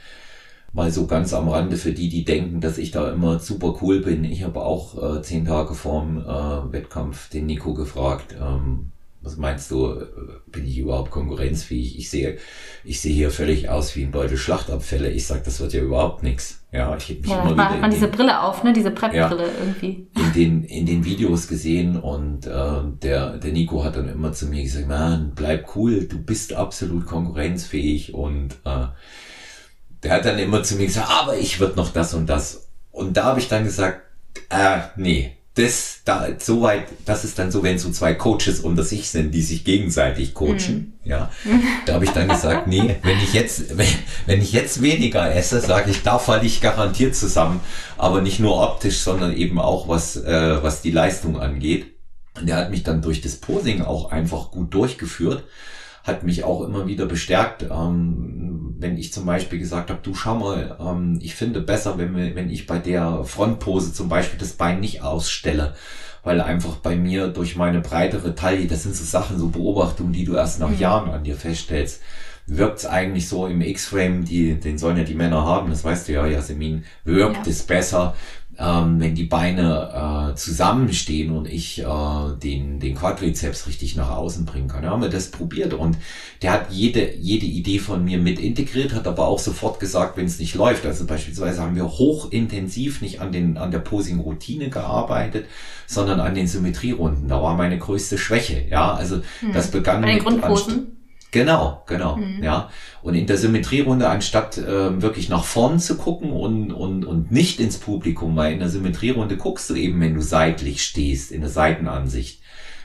mal so ganz am Rande für die, die denken, dass ich da immer super cool bin. Ich habe auch äh, zehn Tage vorm äh, Wettkampf den Nico gefragt, ähm, was meinst du, äh, bin ich überhaupt konkurrenzfähig? Ich sehe, ich sehe hier völlig aus wie ein Beutel Schlachtabfälle. Ich sag, das wird ja überhaupt nichts. Ja, ich habe mich ja, immer wieder hat man diese Brille auf, ne? Diese Prep-Brille ja, irgendwie. In den, in den Videos gesehen und äh, der, der Nico hat dann immer zu mir gesagt, man, bleib cool, du bist absolut konkurrenzfähig und äh, der hat dann immer zu mir gesagt, aber ich wird noch das und das. Und da habe ich dann gesagt, äh, nee, das, da, so weit, das ist dann so, wenn so zwei Coaches unter sich sind, die sich gegenseitig coachen, mhm. ja. Da habe ich dann gesagt, nee, wenn ich jetzt, wenn, wenn ich jetzt weniger esse, sage ich, da falle ich garantiert zusammen. Aber nicht nur optisch, sondern eben auch was, äh, was die Leistung angeht. Und der hat mich dann durch das Posing auch einfach gut durchgeführt hat mich auch immer wieder bestärkt, ähm, wenn ich zum Beispiel gesagt habe, du schau mal, ähm, ich finde besser, wenn, wir, wenn ich bei der Frontpose zum Beispiel das Bein nicht ausstelle, weil einfach bei mir durch meine breitere Taille, das sind so Sachen, so Beobachtungen, die du erst nach mhm. Jahren an dir feststellst, wirkt es eigentlich so im X-Frame, die, den sollen ja die Männer haben, das weißt du ja, Jasmin, wirkt ja. es besser, ähm, wenn die Beine äh, zusammenstehen und ich äh, den, den Quadrizeps richtig nach außen bringen kann. Da haben wir das probiert und der hat jede, jede Idee von mir mit integriert, hat aber auch sofort gesagt, wenn es nicht läuft. Also beispielsweise haben wir hochintensiv nicht an, den, an der Posing-Routine gearbeitet, sondern an den Symmetrierunden. Da war meine größte Schwäche. Ja, also hm. das begann Bei den mit Grundposen? Genau, genau, mhm. ja. Und in der Symmetrierunde, anstatt äh, wirklich nach vorn zu gucken und, und, und nicht ins Publikum, weil in der Symmetrierunde guckst du eben, wenn du seitlich stehst, in der Seitenansicht,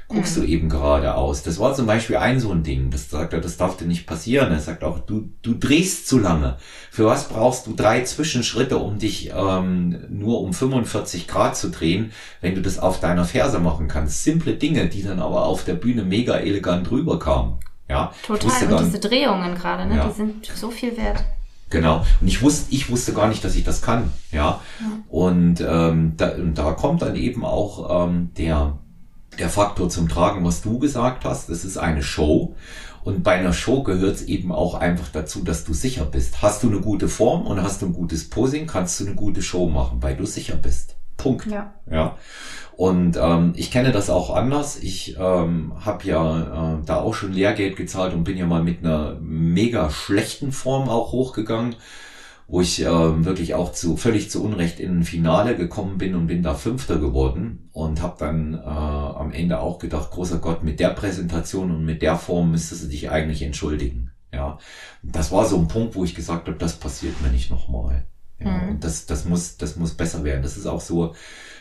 guckst mhm. du eben geradeaus. Das war zum Beispiel ein so ein Ding. Das sagt er, das darf dir nicht passieren. Er sagt auch, du, du drehst zu lange. Für was brauchst du drei Zwischenschritte, um dich ähm, nur um 45 Grad zu drehen, wenn du das auf deiner Ferse machen kannst? Simple Dinge, die dann aber auf der Bühne mega elegant rüberkamen. Ja, Total. Und dann, diese Drehungen gerade, ne? Ja. die sind so viel wert. Genau. Und ich wusste, ich wusste gar nicht, dass ich das kann. Ja. ja. Und, ähm, da, und da kommt dann eben auch ähm, der, der Faktor zum Tragen, was du gesagt hast. Das ist eine Show. Und bei einer Show gehört es eben auch einfach dazu, dass du sicher bist. Hast du eine gute Form und hast du ein gutes Posing, kannst du eine gute Show machen, weil du sicher bist. Punkt. Ja. ja. Und ähm, ich kenne das auch anders. Ich ähm, habe ja äh, da auch schon Lehrgeld gezahlt und bin ja mal mit einer mega schlechten Form auch hochgegangen, wo ich ähm, wirklich auch zu völlig zu Unrecht in ein Finale gekommen bin und bin da Fünfter geworden und habe dann äh, am Ende auch gedacht, großer Gott, mit der Präsentation und mit der Form müsstest du dich eigentlich entschuldigen. Ja, das war so ein Punkt, wo ich gesagt habe, das passiert mir nicht nochmal. Ja, mhm. und das, das muss, das muss besser werden. Das ist auch so,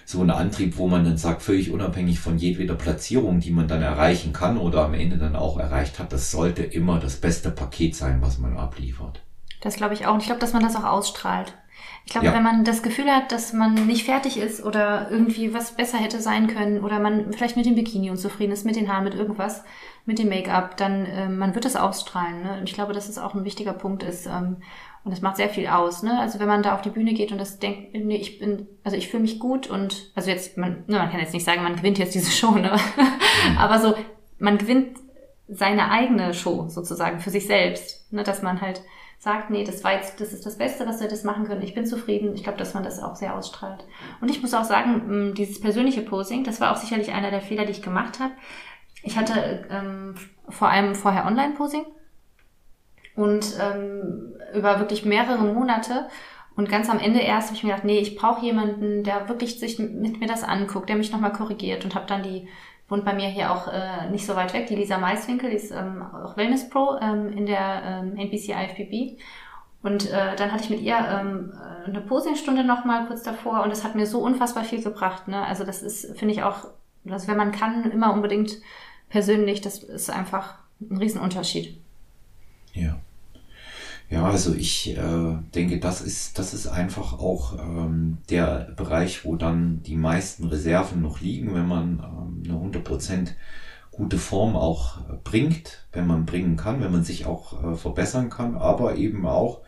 so ein Antrieb, wo man dann sagt, völlig unabhängig von jedweder Platzierung, die man dann erreichen kann oder am Ende dann auch erreicht hat, das sollte immer das beste Paket sein, was man abliefert. Das glaube ich auch. Und ich glaube, dass man das auch ausstrahlt. Ich glaube, ja. wenn man das Gefühl hat, dass man nicht fertig ist oder irgendwie was besser hätte sein können oder man vielleicht mit dem Bikini unzufrieden ist, mit den Haaren, mit irgendwas, mit dem Make-up, dann äh, man wird es ausstrahlen. Ne? Und ich glaube, dass es auch ein wichtiger Punkt ist. Ähm, und das macht sehr viel aus, ne? Also wenn man da auf die Bühne geht und das denkt, nee, ich bin, also ich fühle mich gut und, also jetzt, man, ne, man kann jetzt nicht sagen, man gewinnt jetzt diese Show, ne? Mhm. Aber so, man gewinnt seine eigene Show sozusagen für sich selbst, ne? Dass man halt sagt, nee, das war jetzt, das ist das Beste, was wir das machen können. Ich bin zufrieden. Ich glaube, dass man das auch sehr ausstrahlt. Und ich muss auch sagen, dieses persönliche Posing, das war auch sicherlich einer der Fehler, die ich gemacht habe. Ich hatte ähm, vor allem vorher Online-Posing und ähm, über wirklich mehrere Monate. Und ganz am Ende erst habe ich mir gedacht, nee, ich brauche jemanden, der wirklich sich mit mir das anguckt, der mich nochmal korrigiert und habe dann die, wohnt bei mir hier auch äh, nicht so weit weg, die Lisa Maiswinkel, die ist ähm, auch Wellness Pro ähm, in der ähm, NBC IFBB. Und äh, dann hatte ich mit ihr ähm, eine Posingstunde nochmal kurz davor und das hat mir so unfassbar viel gebracht. Ne? Also das ist, finde ich auch, also wenn man kann, immer unbedingt persönlich, das ist einfach ein Riesenunterschied. Ja. Ja, also ich äh, denke, das ist, das ist einfach auch ähm, der Bereich, wo dann die meisten Reserven noch liegen, wenn man ähm, eine 100% gute Form auch äh, bringt, wenn man bringen kann, wenn man sich auch äh, verbessern kann, aber eben auch,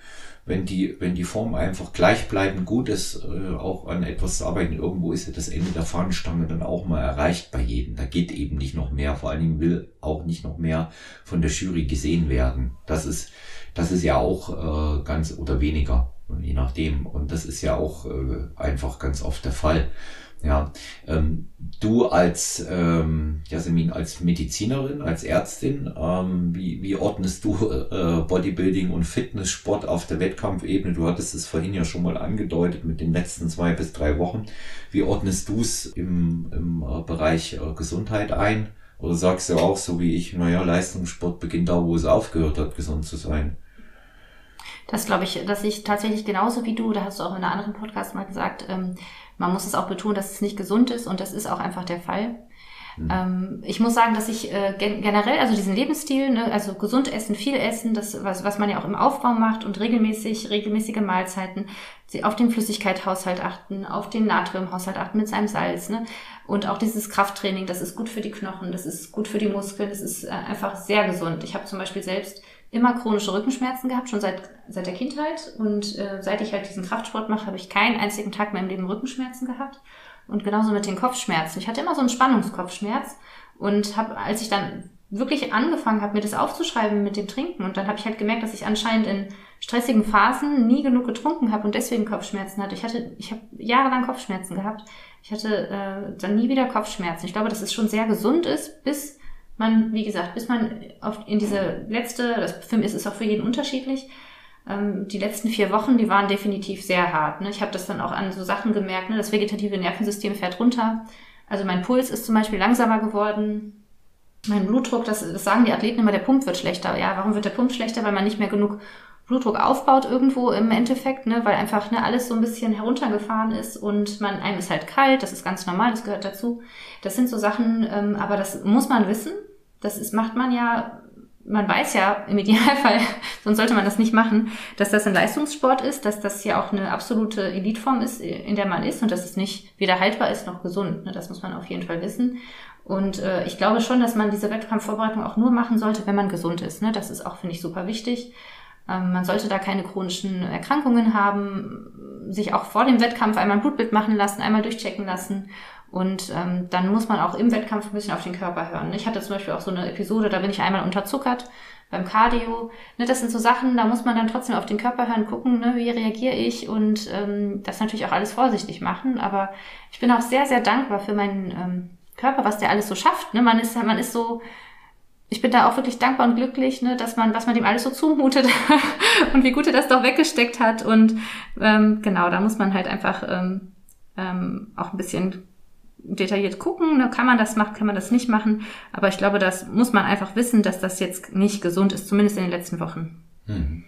wenn die, wenn die Form einfach gleichbleibend gut ist, äh, auch an etwas zu arbeiten, irgendwo ist ja das Ende der Fahnenstange dann auch mal erreicht bei jedem. Da geht eben nicht noch mehr, vor allen Dingen will auch nicht noch mehr von der Jury gesehen werden. Das ist, das ist ja auch äh, ganz oder weniger, je nachdem. Und das ist ja auch äh, einfach ganz oft der Fall. Ja, ähm, du als ähm, Jasmin, als Medizinerin, als Ärztin, ähm, wie, wie ordnest du äh, Bodybuilding und Fitnesssport auf der Wettkampfebene? Du hattest es vorhin ja schon mal angedeutet mit den letzten zwei bis drei Wochen. Wie ordnest du es im, im äh, Bereich äh, Gesundheit ein? Oder sagst du auch so wie ich, naja, Leistungssport beginnt da, wo es aufgehört hat, gesund zu sein? Das glaube ich, dass ich tatsächlich genauso wie du, da hast du auch in einer anderen Podcast mal gesagt, ähm, man muss es auch betonen, dass es nicht gesund ist und das ist auch einfach der Fall. Mhm. Ähm, ich muss sagen, dass ich äh, gen generell, also diesen Lebensstil, ne, also gesund essen, viel essen, das, was, was man ja auch im Aufbau macht und regelmäßig, regelmäßige Mahlzeiten, auf den Flüssigkeithaushalt achten, auf den Natriumhaushalt achten mit seinem Salz, ne? Und auch dieses Krafttraining, das ist gut für die Knochen, das ist gut für die Muskeln, das ist äh, einfach sehr gesund. Ich habe zum Beispiel selbst immer chronische Rückenschmerzen gehabt, schon seit, seit der Kindheit. Und äh, seit ich halt diesen Kraftsport mache, habe ich keinen einzigen Tag mehr im Leben Rückenschmerzen gehabt. Und genauso mit den Kopfschmerzen. Ich hatte immer so einen Spannungskopfschmerz und habe, als ich dann wirklich angefangen habe, mir das aufzuschreiben mit dem Trinken, und dann habe ich halt gemerkt, dass ich anscheinend in stressigen Phasen nie genug getrunken habe und deswegen Kopfschmerzen hatte. Ich hatte, ich habe jahrelang Kopfschmerzen gehabt. Ich hatte äh, dann nie wieder Kopfschmerzen. Ich glaube, dass es schon sehr gesund ist, bis man, wie gesagt, bis man auf, in diese letzte, das Film ist, ist auch für jeden unterschiedlich, ähm, die letzten vier Wochen, die waren definitiv sehr hart. Ne? Ich habe das dann auch an so Sachen gemerkt, ne? das vegetative Nervensystem fährt runter. Also mein Puls ist zum Beispiel langsamer geworden. Mein Blutdruck, das, das sagen die Athleten immer, der Pump wird schlechter. Ja, warum wird der Pump schlechter? Weil man nicht mehr genug Blutdruck aufbaut irgendwo im Endeffekt, ne, weil einfach ne, alles so ein bisschen heruntergefahren ist und man einem ist halt kalt, das ist ganz normal, das gehört dazu. Das sind so Sachen, ähm, aber das muss man wissen. Das ist, macht man ja, man weiß ja im Idealfall, sonst sollte man das nicht machen, dass das ein Leistungssport ist, dass das ja auch eine absolute Elitform ist, in der man ist und dass es nicht weder haltbar ist noch gesund. Ne? Das muss man auf jeden Fall wissen. Und äh, ich glaube schon, dass man diese Wettkampfvorbereitung auch nur machen sollte, wenn man gesund ist. Ne? Das ist auch, finde ich, super wichtig. Ähm, man sollte da keine chronischen Erkrankungen haben, sich auch vor dem Wettkampf einmal ein Blutbild machen lassen, einmal durchchecken lassen. Und ähm, dann muss man auch im Wettkampf ein bisschen auf den Körper hören. Ich hatte zum Beispiel auch so eine Episode, da bin ich einmal unterzuckert beim Cardio. Ne, das sind so Sachen, da muss man dann trotzdem auf den Körper hören, gucken, ne, wie reagiere ich und ähm, das natürlich auch alles vorsichtig machen. Aber ich bin auch sehr, sehr dankbar für meinen ähm, Körper, was der alles so schafft. Ne? Man ist, man ist so ich bin da auch wirklich dankbar und glücklich, ne, dass man, was man dem alles so zumutet und wie gut er das doch weggesteckt hat. Und ähm, genau, da muss man halt einfach ähm, ähm, auch ein bisschen detailliert gucken. Ne, kann man das machen, kann man das nicht machen. Aber ich glaube, das muss man einfach wissen, dass das jetzt nicht gesund ist, zumindest in den letzten Wochen. Hm.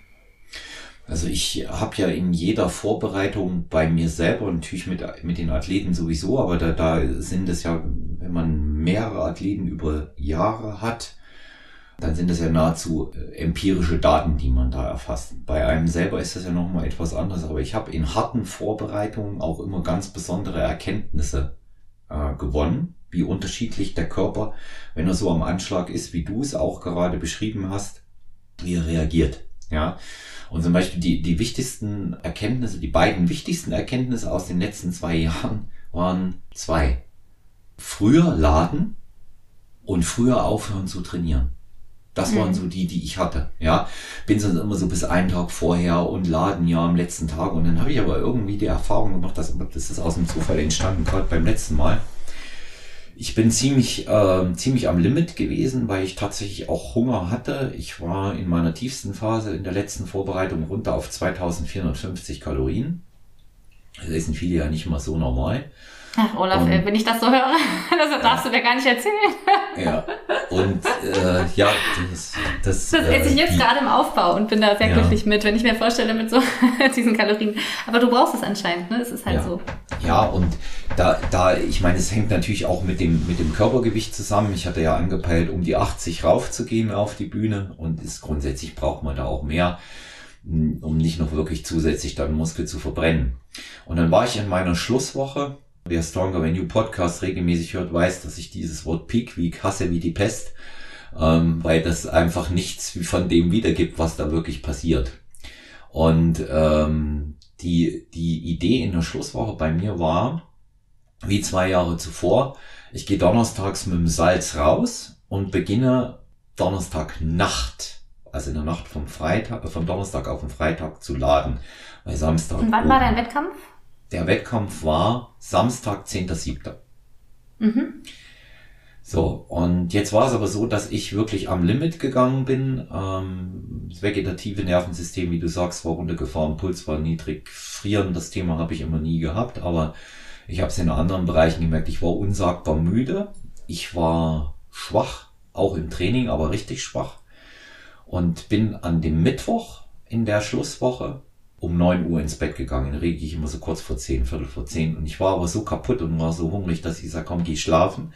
Also ich habe ja in jeder Vorbereitung bei mir selber, natürlich mit, mit den Athleten sowieso, aber da, da sind es ja, wenn man mehrere Athleten über Jahre hat, dann sind es ja nahezu äh, empirische Daten, die man da erfasst. Bei einem selber ist das ja nochmal etwas anderes, aber ich habe in harten Vorbereitungen auch immer ganz besondere Erkenntnisse äh, gewonnen, wie unterschiedlich der Körper, wenn er so am Anschlag ist, wie du es auch gerade beschrieben hast, wie er reagiert. Ja. Und zum Beispiel die, die wichtigsten Erkenntnisse, die beiden wichtigsten Erkenntnisse aus den letzten zwei Jahren waren zwei. Früher laden und früher aufhören zu trainieren. Das mhm. waren so die, die ich hatte. Ja, bin sonst immer so bis einen Tag vorher und laden ja am letzten Tag. Und dann habe ich aber irgendwie die Erfahrung gemacht, dass das ist aus dem Zufall entstanden, gerade beim letzten Mal. Ich bin ziemlich, äh, ziemlich am Limit gewesen, weil ich tatsächlich auch Hunger hatte. Ich war in meiner tiefsten Phase in der letzten Vorbereitung runter auf 2450 Kalorien. Das essen viele ja nicht mal so normal. Ach, Olaf, und, wenn ich das so höre, das darfst du dir gar nicht erzählen. Ja, und äh, ja, das... Das, das esse ich jetzt die, gerade im Aufbau und bin da sehr ja. glücklich mit, wenn ich mir vorstelle mit so diesen Kalorien. Aber du brauchst es anscheinend, ne? Es ist halt ja. so. Ja, und da, da, ich meine, es hängt natürlich auch mit dem, mit dem Körpergewicht zusammen. Ich hatte ja angepeilt, um die 80 raufzugehen auf die Bühne und ist grundsätzlich braucht man da auch mehr. um nicht noch wirklich zusätzlich dann Muskel zu verbrennen. Und dann war ich in meiner Schlusswoche. Wer Stronger When You Podcast regelmäßig hört, weiß, dass ich dieses Wort Peak Week hasse wie die Pest, ähm, weil das einfach nichts von dem wiedergibt, was da wirklich passiert. Und ähm, die, die Idee in der Schlusswoche bei mir war, wie zwei Jahre zuvor, ich gehe donnerstags mit dem Salz raus und beginne Donnerstag Nacht, also in der Nacht vom Freitag, vom Donnerstag auf den Freitag zu laden. Weil Samstag. Und wann war dein Wettkampf? Der Wettkampf war Samstag, 10.7. Mhm. So, und jetzt war es aber so, dass ich wirklich am Limit gegangen bin. Ähm, das vegetative Nervensystem, wie du sagst, war runtergefahren, Puls war niedrig, frieren, das Thema habe ich immer nie gehabt, aber ich habe es in anderen Bereichen gemerkt. Ich war unsagbar müde, ich war schwach, auch im Training, aber richtig schwach. Und bin an dem Mittwoch in der Schlusswoche um neun Uhr ins Bett gegangen. Rege ich immer so kurz vor zehn, Viertel vor zehn. Und ich war aber so kaputt und war so hungrig, dass ich sage, komm, geh schlafen.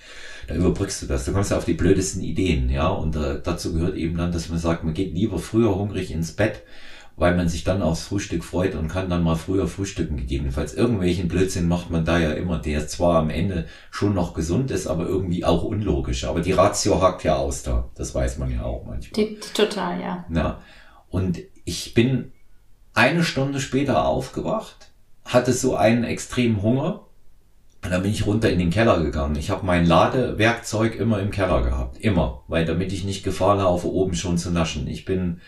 Da überbrückst du das. Du kommst ja auf die blödesten Ideen, ja. Und äh, dazu gehört eben dann, dass man sagt, man geht lieber früher hungrig ins Bett, weil man sich dann aufs Frühstück freut und kann dann mal früher frühstücken gegebenenfalls. Irgendwelchen Blödsinn macht man da ja immer, der zwar am Ende schon noch gesund ist, aber irgendwie auch unlogisch. Aber die Ratio hakt ja aus da. Das weiß man ja auch manchmal. Die, total, ja. Ja. Und ich bin eine Stunde später aufgewacht, hatte so einen extremen Hunger und dann bin ich runter in den Keller gegangen. Ich habe mein Ladewerkzeug immer im Keller gehabt. Immer. Weil damit ich nicht Gefahr laufe, oben schon zu naschen. Ich bin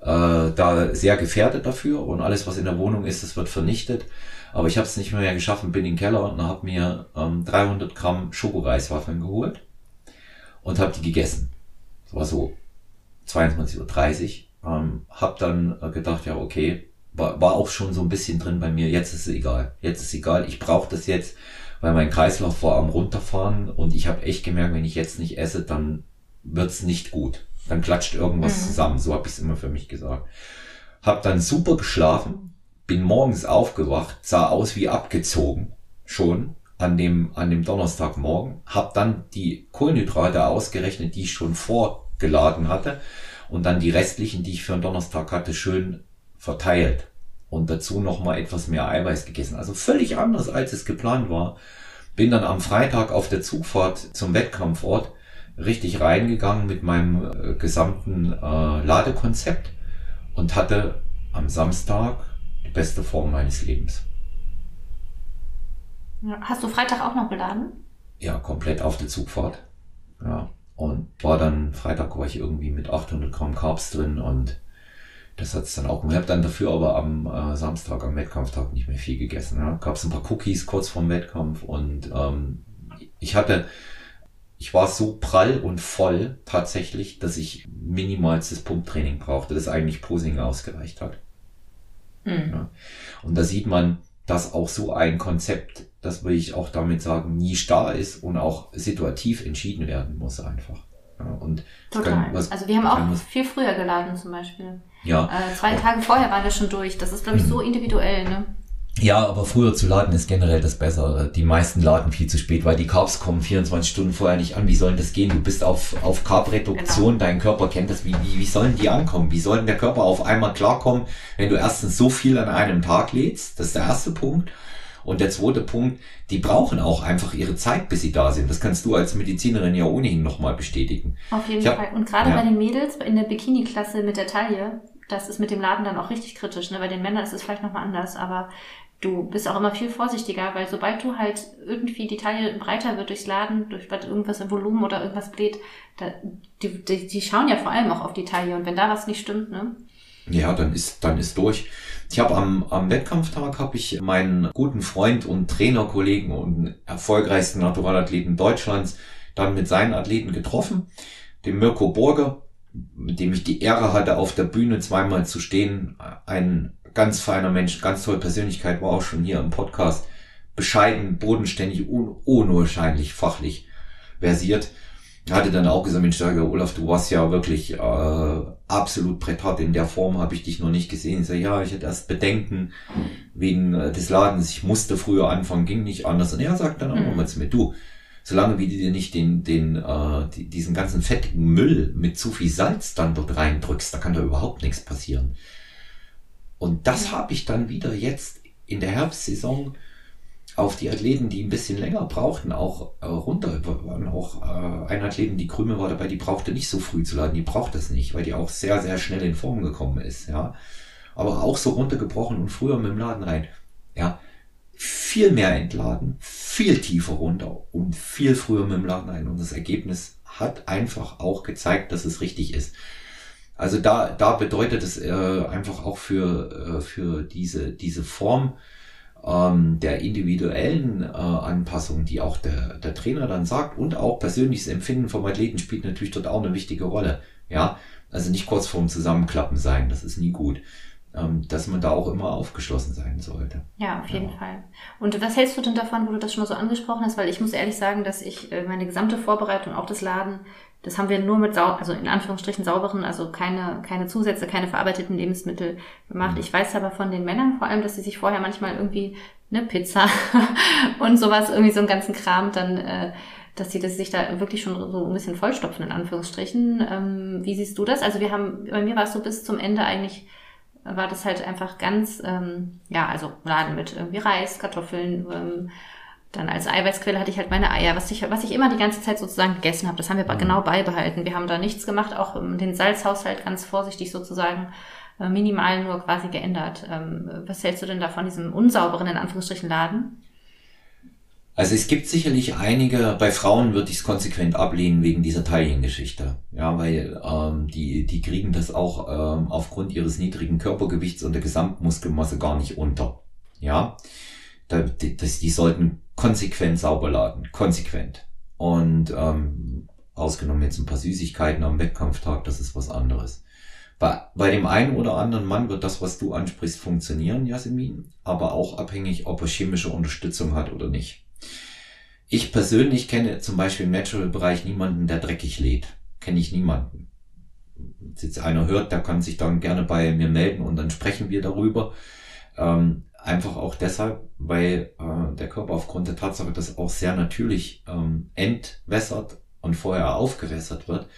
äh, da sehr gefährdet dafür und alles, was in der Wohnung ist, das wird vernichtet. Aber ich habe es nicht mehr geschaffen, bin in den Keller und habe mir ähm, 300 Gramm Schokoreiswaffeln geholt und habe die gegessen. Das war so 22.30 Uhr. Ähm, hab dann äh, gedacht, ja okay, war, war auch schon so ein bisschen drin bei mir, jetzt ist es egal. Jetzt ist es egal, ich brauche das jetzt, weil mein Kreislauf war am runterfahren und ich habe echt gemerkt, wenn ich jetzt nicht esse, dann wird's nicht gut dann klatscht irgendwas mhm. zusammen. So habe ich es immer für mich gesagt. Hab dann super geschlafen, bin morgens aufgewacht, sah aus wie abgezogen schon an dem an dem Donnerstagmorgen, hab dann die Kohlenhydrate ausgerechnet, die ich schon vorgeladen hatte und dann die restlichen, die ich für den Donnerstag hatte, schön verteilt und dazu noch mal etwas mehr Eiweiß gegessen. Also völlig anders als es geplant war. Bin dann am Freitag auf der Zugfahrt zum Wettkampfort richtig reingegangen mit meinem äh, gesamten äh, Ladekonzept und hatte am Samstag die beste Form meines Lebens. Hast du Freitag auch noch geladen? Ja, komplett auf der Zugfahrt. Ja. Und war dann, Freitag war ich irgendwie mit 800 Gramm Carbs drin und das hat's dann auch. Ich habe dann dafür aber am äh, Samstag, am Wettkampftag nicht mehr viel gegessen. Ja. Gab es ein paar Cookies kurz vorm Wettkampf und ähm, ich hatte ich war so prall und voll tatsächlich, dass ich minimalstes Pumptraining brauchte, das eigentlich Posing ausgereicht hat. Mhm. Ja. Und da sieht man, dass auch so ein Konzept, das will ich auch damit sagen, nie starr ist und auch situativ entschieden werden muss einfach. Ja, und Total. Was, also wir haben auch viel früher geladen zum Beispiel. Ja. Äh, zwei Tage vorher waren wir schon durch. Das ist, glaube ich, so mhm. individuell. Ne? Ja, aber früher zu laden ist generell das Bessere. Die meisten laden viel zu spät, weil die Carbs kommen 24 Stunden vorher nicht an. Wie soll das gehen? Du bist auf, auf Carbreduktion, genau. dein Körper kennt das. Wie, wie, wie sollen die ankommen? Wie soll denn der Körper auf einmal klarkommen, wenn du erstens so viel an einem Tag lädst? Das ist der erste Punkt. Und der zweite Punkt, die brauchen auch einfach ihre Zeit, bis sie da sind. Das kannst du als Medizinerin ja ohnehin nochmal bestätigen. Auf jeden hab, Fall. Und gerade ja. bei den Mädels in der Bikini-Klasse mit der Taille, das ist mit dem Laden dann auch richtig kritisch. Ne? Bei den Männern ist es vielleicht nochmal anders, aber du bist auch immer viel vorsichtiger, weil sobald du halt irgendwie die Taille breiter wird durchs Laden, durch irgendwas im Volumen oder irgendwas bläht, da, die, die, die schauen ja vor allem auch auf die Taille und wenn da was nicht stimmt, ne? Ja, dann ist dann ist durch. Ich habe am, am Wettkampftag habe ich meinen guten Freund und Trainerkollegen und erfolgreichsten Naturalathleten Deutschlands dann mit seinen Athleten getroffen, dem Mirko Burger, mit dem ich die Ehre hatte, auf der Bühne zweimal zu stehen, ein ganz feiner Mensch, ganz tolle Persönlichkeit, war auch schon hier im Podcast. Bescheiden, bodenständig, un unwahrscheinlich fachlich versiert. Er hatte dann auch gesagt, Mensch, sage, Olaf, du warst ja wirklich äh, absolut prätat. In der Form habe ich dich noch nicht gesehen. Ich sage, ja, ich hatte erst Bedenken wegen äh, des Ladens. Ich musste früher anfangen, ging nicht anders. Und er sagt dann auch mhm. mal zu mir, du, solange wie du dir nicht den, den, äh, die, diesen ganzen fettigen Müll mit zu viel Salz dann dort reindrückst, da kann da überhaupt nichts passieren. Und das habe ich dann wieder jetzt in der Herbstsaison auf die Athleten, die ein bisschen länger brauchten, auch äh, runter. Waren auch äh, ein Athleten, die Krümel war dabei, die brauchte nicht so früh zu laden, die braucht das nicht, weil die auch sehr, sehr schnell in Form gekommen ist, ja. Aber auch so runtergebrochen und früher mit dem Laden rein, ja. Viel mehr entladen, viel tiefer runter und viel früher mit dem Laden rein. Und das Ergebnis hat einfach auch gezeigt, dass es richtig ist. Also da, da bedeutet es äh, einfach auch für, äh, für diese, diese Form, ähm, der individuellen äh, Anpassung, die auch der, der Trainer dann sagt und auch persönliches Empfinden vom Athleten spielt natürlich dort auch eine wichtige Rolle. Ja, also nicht kurz vorm Zusammenklappen sein, das ist nie gut. Ähm, dass man da auch immer aufgeschlossen sein sollte. Ja, auf jeden ja. Fall. Und was hältst du denn davon, wo du das schon mal so angesprochen hast? Weil ich muss ehrlich sagen, dass ich äh, meine gesamte Vorbereitung, auch des Laden, das haben wir nur mit, sau also in Anführungsstrichen sauberen, also keine, keine Zusätze, keine verarbeiteten Lebensmittel gemacht. Mhm. Ich weiß aber von den Männern vor allem, dass sie sich vorher manchmal irgendwie eine Pizza und sowas, irgendwie so einen ganzen Kram dann, äh, dass sie das sich da wirklich schon so ein bisschen vollstopfen, in Anführungsstrichen. Ähm, wie siehst du das? Also wir haben, bei mir war es so bis zum Ende eigentlich, war das halt einfach ganz, ähm, ja, also Laden mit irgendwie Reis, Kartoffeln, ähm, dann als Eiweißquelle hatte ich halt meine Eier, was ich, was ich immer die ganze Zeit sozusagen gegessen habe. Das haben wir mhm. genau beibehalten. Wir haben da nichts gemacht, auch den Salzhaushalt ganz vorsichtig sozusagen äh, minimal nur quasi geändert. Ähm, was hältst du denn da von diesem unsauberen, in Anführungsstrichen, Laden? Also es gibt sicherlich einige, bei Frauen würde ich es konsequent ablehnen wegen dieser Taillengeschichte. Ja, weil ähm, die, die kriegen das auch ähm, aufgrund ihres niedrigen Körpergewichts und der Gesamtmuskelmasse gar nicht unter. Ja, da, die, das, die sollten konsequent sauber laden. Konsequent. Und ähm, ausgenommen jetzt ein paar Süßigkeiten am Wettkampftag, das ist was anderes. Bei, bei dem einen oder anderen Mann wird das, was du ansprichst, funktionieren, Jasmin, aber auch abhängig, ob er chemische Unterstützung hat oder nicht. Ich persönlich kenne zum Beispiel im Natural-Bereich niemanden, der dreckig lädt. Kenne ich niemanden. Wenn jetzt einer hört, der kann sich dann gerne bei mir melden und dann sprechen wir darüber. Ähm, Einfach auch deshalb, weil äh, der Körper aufgrund der Tatsache, dass auch sehr natürlich ähm, entwässert und vorher aufgewässert wird,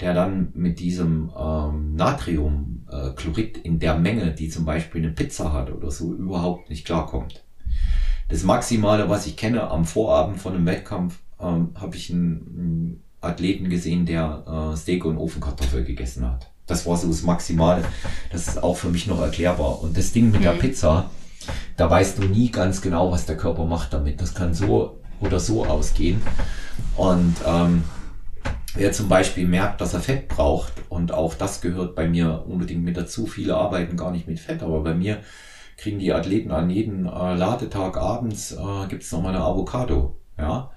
der dann mit diesem ähm, Natriumchlorid äh, in der Menge, die zum Beispiel eine Pizza hat oder so, überhaupt nicht klarkommt. Das Maximale, was ich kenne, am Vorabend von einem Wettkampf ähm, habe ich einen, Athleten gesehen, der äh, Steak und Ofenkartoffel gegessen hat. Das war so das Maximale. Das ist auch für mich noch erklärbar. Und das Ding mit der mhm. Pizza, da weißt du nie ganz genau, was der Körper macht damit. Das kann so oder so ausgehen. Und ähm, wer zum Beispiel merkt, dass er Fett braucht, und auch das gehört bei mir unbedingt mit dazu, viele arbeiten gar nicht mit Fett, aber bei mir kriegen die Athleten an jedem äh, Ladetag abends äh, gibt es nochmal eine Avocado. Ja,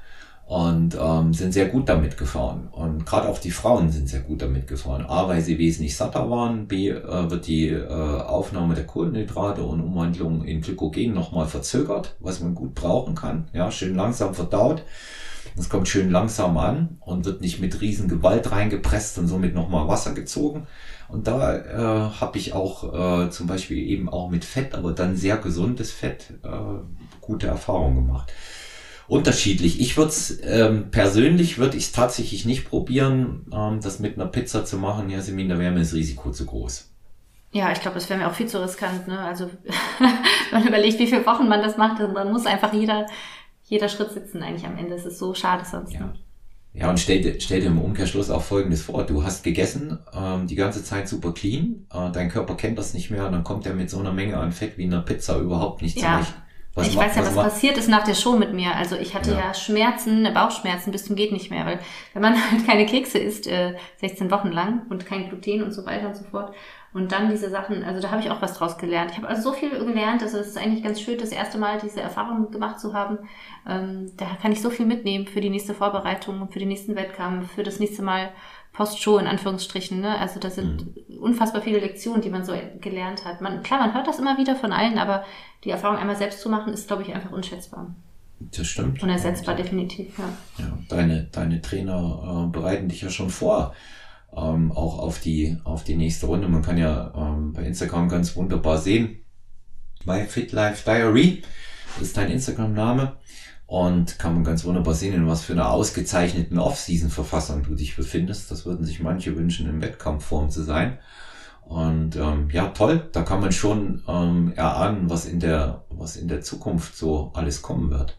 und ähm, sind sehr gut damit gefahren. Und gerade auch die Frauen sind sehr gut damit gefahren. A, weil sie wesentlich satter waren, B, äh, wird die äh, Aufnahme der Kohlenhydrate und Umwandlung in Glykogen nochmal verzögert, was man gut brauchen kann. Ja, schön langsam verdaut. Es kommt schön langsam an und wird nicht mit riesen Gewalt reingepresst und somit nochmal Wasser gezogen. Und da äh, habe ich auch äh, zum Beispiel eben auch mit Fett, aber dann sehr gesundes Fett, äh, gute Erfahrungen gemacht unterschiedlich. Ich würde es ähm, persönlich würde ich tatsächlich nicht probieren, ähm, das mit einer Pizza zu machen. Ja, Semin, da wäre mir das Risiko zu groß. Ja, ich glaube, das wäre mir auch viel zu riskant. Ne? Also man überlegt, wie viele Wochen man das macht, dann muss einfach jeder jeder Schritt sitzen eigentlich am Ende. Es ist so schade sonst. Ja. Ja, und stell, dir, stell dir im Umkehrschluss auch Folgendes vor. Du hast gegessen, ähm, die ganze Zeit super clean, äh, dein Körper kennt das nicht mehr und dann kommt er mit so einer Menge an Fett wie einer Pizza überhaupt nicht ja. zurecht. Was ich weiß ja, was, was passiert ist nach der Show mit mir. Also ich hatte ja. ja, Schmerzen, Bauchschmerzen bis zum geht nicht mehr, weil wenn man halt keine Kekse isst, äh, 16 Wochen lang und kein Gluten und so weiter und so fort. Und dann diese Sachen, also da habe ich auch was draus gelernt. Ich habe also so viel gelernt, also es ist eigentlich ganz schön, das erste Mal diese Erfahrung gemacht zu haben. Ähm, da kann ich so viel mitnehmen für die nächste Vorbereitung, für den nächsten Wettkampf, für das nächste Mal Post-Show in Anführungsstrichen. Ne? Also das sind mhm. unfassbar viele Lektionen, die man so gelernt hat. Man, klar, man hört das immer wieder von allen, aber die Erfahrung einmal selbst zu machen, ist, glaube ich, einfach unschätzbar. Das stimmt. Unersetzbar, definitiv, ja. ja deine, deine Trainer äh, bereiten dich ja schon vor, ähm, auch auf die, auf die nächste Runde. Man kann ja ähm, bei Instagram ganz wunderbar sehen. My Fit Life Diary ist dein Instagram-Name und kann man ganz wunderbar sehen, in was für einer ausgezeichneten Off-Season-Verfassung du dich befindest. Das würden sich manche wünschen, in Wettkampfform zu sein. Und ähm, ja, toll, da kann man schon ähm, erahnen, was in der, was in der Zukunft so alles kommen wird.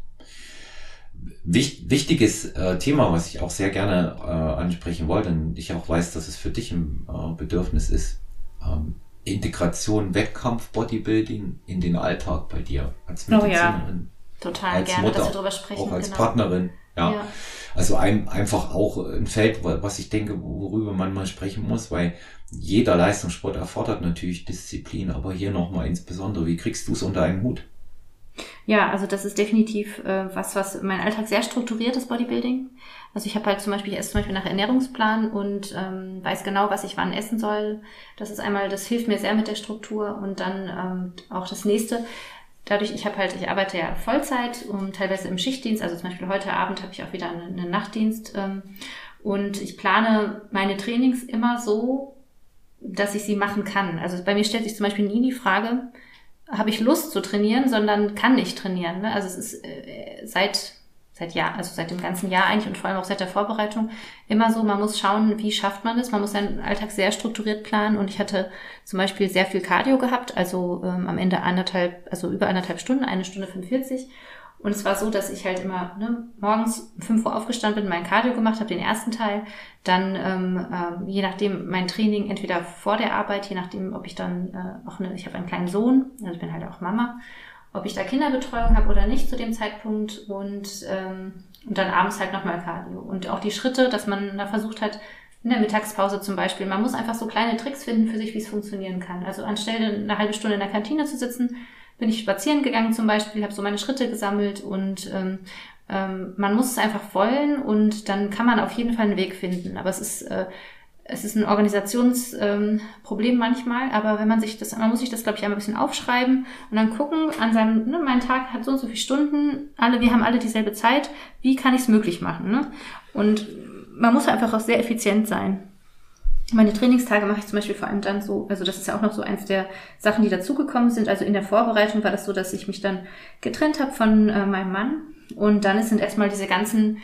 Wicht, wichtiges äh, Thema, was ich auch sehr gerne äh, ansprechen wollte und ich auch weiß, dass es für dich ein äh, Bedürfnis ist. Ähm, Integration, Wettkampf, Bodybuilding in den Alltag bei dir als Medizinerin. Oh ja, total gerne, Mutter, dass wir darüber sprechen. Auch als genau. Partnerin. Ja. ja. Also ein, einfach auch ein Feld, was ich denke, worüber man mal sprechen muss, weil jeder Leistungssport erfordert natürlich Disziplin, aber hier nochmal insbesondere, wie kriegst du es unter einen Hut? Ja, also das ist definitiv äh, was, was mein Alltag sehr strukturiert ist, Bodybuilding. Also ich habe halt zum Beispiel, ich esse zum Beispiel nach Ernährungsplan und ähm, weiß genau, was ich wann essen soll. Das ist einmal, das hilft mir sehr mit der Struktur und dann ähm, auch das nächste. Dadurch, ich habe halt, ich arbeite ja Vollzeit und teilweise im Schichtdienst, also zum Beispiel heute Abend habe ich auch wieder einen, einen Nachtdienst ähm, und ich plane meine Trainings immer so, dass ich sie machen kann. Also bei mir stellt sich zum Beispiel nie die Frage, habe ich Lust zu trainieren, sondern kann ich trainieren. Ne? Also es ist äh, seit seit Jahr, also seit dem ganzen Jahr eigentlich und vor allem auch seit der Vorbereitung immer so, man muss schauen, wie schafft man es. Man muss seinen Alltag sehr strukturiert planen und ich hatte zum Beispiel sehr viel Cardio gehabt, also ähm, am Ende anderthalb, also über anderthalb Stunden, eine Stunde 45 und es war so, dass ich halt immer ne, morgens um 5 Uhr aufgestanden bin, mein Cardio gemacht habe, den ersten Teil. Dann, ähm, ähm, je nachdem, mein Training entweder vor der Arbeit, je nachdem, ob ich dann äh, auch eine, ich habe einen kleinen Sohn, also ich bin halt auch Mama, ob ich da Kinderbetreuung habe oder nicht zu dem Zeitpunkt und, ähm, und dann abends halt nochmal Cardio. Und auch die Schritte, dass man da versucht hat, in der Mittagspause zum Beispiel. Man muss einfach so kleine Tricks finden für sich, wie es funktionieren kann. Also anstelle eine halbe Stunde in der Kantine zu sitzen, bin ich spazieren gegangen zum Beispiel, habe so meine Schritte gesammelt und ähm, ähm, man muss es einfach wollen und dann kann man auf jeden Fall einen Weg finden. Aber es ist äh, es ist ein Organisationsproblem ähm, manchmal, aber wenn man sich das, man muss sich das, glaube ich, einmal ein bisschen aufschreiben und dann gucken, an seinem, ne, mein Tag hat so und so viele Stunden, alle, wir haben alle dieselbe Zeit, wie kann ich es möglich machen? Ne? Und man muss einfach auch sehr effizient sein. Meine Trainingstage mache ich zum Beispiel vor allem dann so, also das ist ja auch noch so eins der Sachen, die dazugekommen sind. Also in der Vorbereitung war das so, dass ich mich dann getrennt habe von äh, meinem Mann. Und dann sind erstmal diese ganzen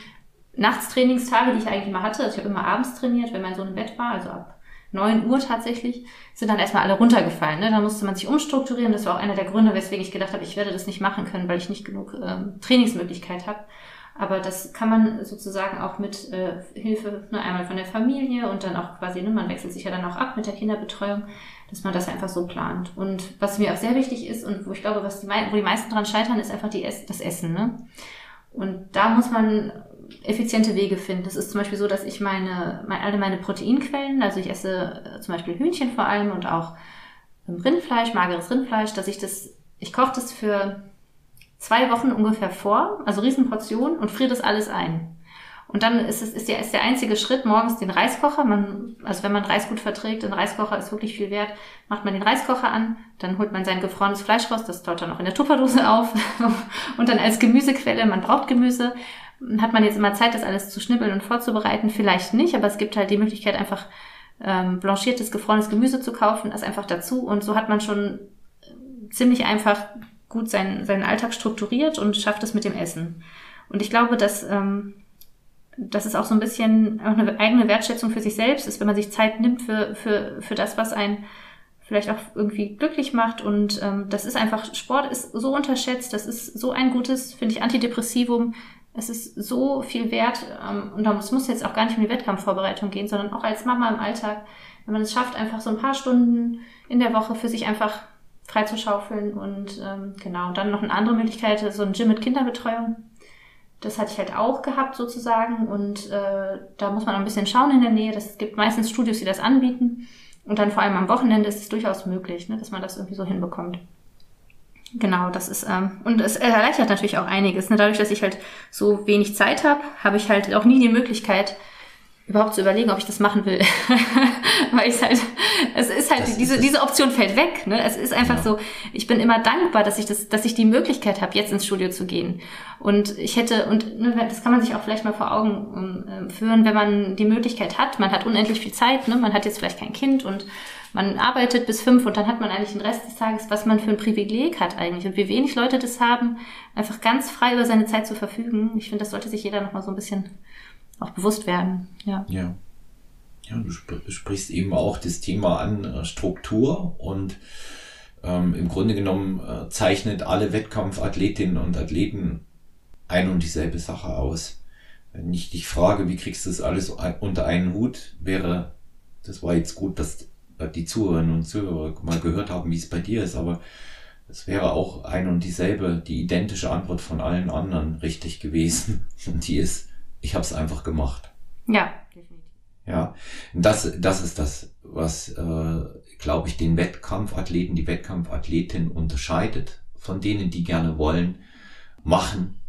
Nachtstrainingstage, die ich eigentlich mal hatte. Also ich habe immer abends trainiert, wenn mein Sohn im Bett war, also ab 9 Uhr tatsächlich, sind dann erstmal alle runtergefallen. Ne? Da musste man sich umstrukturieren. Das war auch einer der Gründe, weswegen ich gedacht habe, ich werde das nicht machen können, weil ich nicht genug ähm, Trainingsmöglichkeit habe. Aber das kann man sozusagen auch mit äh, Hilfe ne, einmal von der Familie und dann auch quasi, ne, man wechselt sich ja dann auch ab mit der Kinderbetreuung, dass man das einfach so plant. Und was mir auch sehr wichtig ist und wo ich glaube, was die, wo die meisten dran scheitern, ist einfach die Ess das Essen. Ne? Und da muss man effiziente Wege finden. Das ist zum Beispiel so, dass ich meine, meine alle meine Proteinquellen, also ich esse äh, zum Beispiel Hühnchen vor allem und auch Rindfleisch, mageres Rindfleisch, dass ich das, ich koche das für zwei Wochen ungefähr vor, also Riesenportion und friere das alles ein. Und dann ist es ist der, ist der einzige Schritt morgens den Reiskocher. Man, also wenn man Reis gut verträgt, ein Reiskocher ist wirklich viel wert, macht man den Reiskocher an, dann holt man sein gefrorenes Fleisch raus, das taut dann auch in der Tupperdose auf und dann als Gemüsequelle, man braucht Gemüse. Hat man jetzt immer Zeit, das alles zu schnibbeln und vorzubereiten? Vielleicht nicht, aber es gibt halt die Möglichkeit, einfach ähm, blanchiertes, gefrorenes Gemüse zu kaufen, das einfach dazu und so hat man schon ziemlich einfach gut seinen, seinen Alltag strukturiert und schafft es mit dem Essen. Und ich glaube, dass, ähm, dass es auch so ein bisschen eine eigene Wertschätzung für sich selbst ist, wenn man sich Zeit nimmt für, für, für das, was einen vielleicht auch irgendwie glücklich macht. Und ähm, das ist einfach, Sport ist so unterschätzt, das ist so ein gutes, finde ich, Antidepressivum. Es ist so viel wert ähm, und es muss jetzt auch gar nicht um die Wettkampfvorbereitung gehen, sondern auch als Mama im Alltag, wenn man es schafft, einfach so ein paar Stunden in der Woche für sich einfach freizuschaufeln und ähm, genau, dann noch eine andere Möglichkeit, so ein Gym mit Kinderbetreuung. Das hatte ich halt auch gehabt sozusagen und äh, da muss man ein bisschen schauen in der Nähe. Es gibt meistens Studios, die das anbieten und dann vor allem am Wochenende ist es durchaus möglich, ne, dass man das irgendwie so hinbekommt. Genau, das ist ähm, und es erleichtert natürlich auch einiges. Ne? Dadurch, dass ich halt so wenig Zeit habe, habe ich halt auch nie die Möglichkeit, überhaupt zu überlegen, ob ich das machen will. Weil ich halt, es ist halt, das diese, ist diese Option fällt weg. Ne? Es ist einfach ja. so, ich bin immer dankbar, dass ich das, dass ich die Möglichkeit habe, jetzt ins Studio zu gehen. Und ich hätte, und ne, das kann man sich auch vielleicht mal vor Augen ähm, führen, wenn man die Möglichkeit hat, man hat unendlich viel Zeit, ne? man hat jetzt vielleicht kein Kind und man arbeitet bis fünf und dann hat man eigentlich den Rest des Tages, was man für ein Privileg hat eigentlich und wie wenig Leute das haben, einfach ganz frei über seine Zeit zu verfügen. Ich finde, das sollte sich jeder noch mal so ein bisschen auch bewusst werden. Ja. ja. Ja, du sp sprichst eben auch das Thema an äh, Struktur und ähm, im Grunde genommen äh, zeichnet alle Wettkampfathletinnen und Athleten ein und dieselbe Sache aus. Wenn ich dich frage, wie kriegst du das alles unter einen Hut, wäre, das war jetzt gut, dass die Zuhörerinnen und Zuhörer mal gehört haben, wie es bei dir ist, aber es wäre auch ein und dieselbe, die identische Antwort von allen anderen richtig gewesen. Und die ist, ich habe es einfach gemacht. Ja, definitiv. Ja, das, das ist das, was, äh, glaube ich, den Wettkampfathleten, die Wettkampfathletin unterscheidet von denen, die gerne wollen. Machen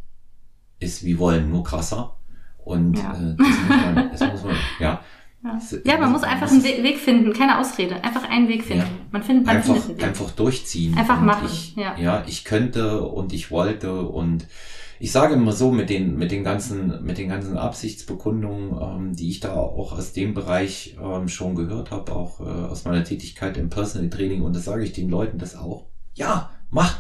ist wie wollen, nur krasser. Und ja. äh, das muss man, das muss man, ja. Ja, ja man muss einfach einen Weg finden, keine Ausrede. Einfach einen Weg finden. Ja. Man findet, man einfach, findet einen Weg. einfach durchziehen. Einfach machen. Ich, ja. ja, ich könnte und ich wollte und ich sage immer so mit den mit den ganzen mit den ganzen Absichtsbekundungen, ähm, die ich da auch aus dem Bereich ähm, schon gehört habe, auch äh, aus meiner Tätigkeit im Personal Training und das sage ich den Leuten das auch. Ja, mach,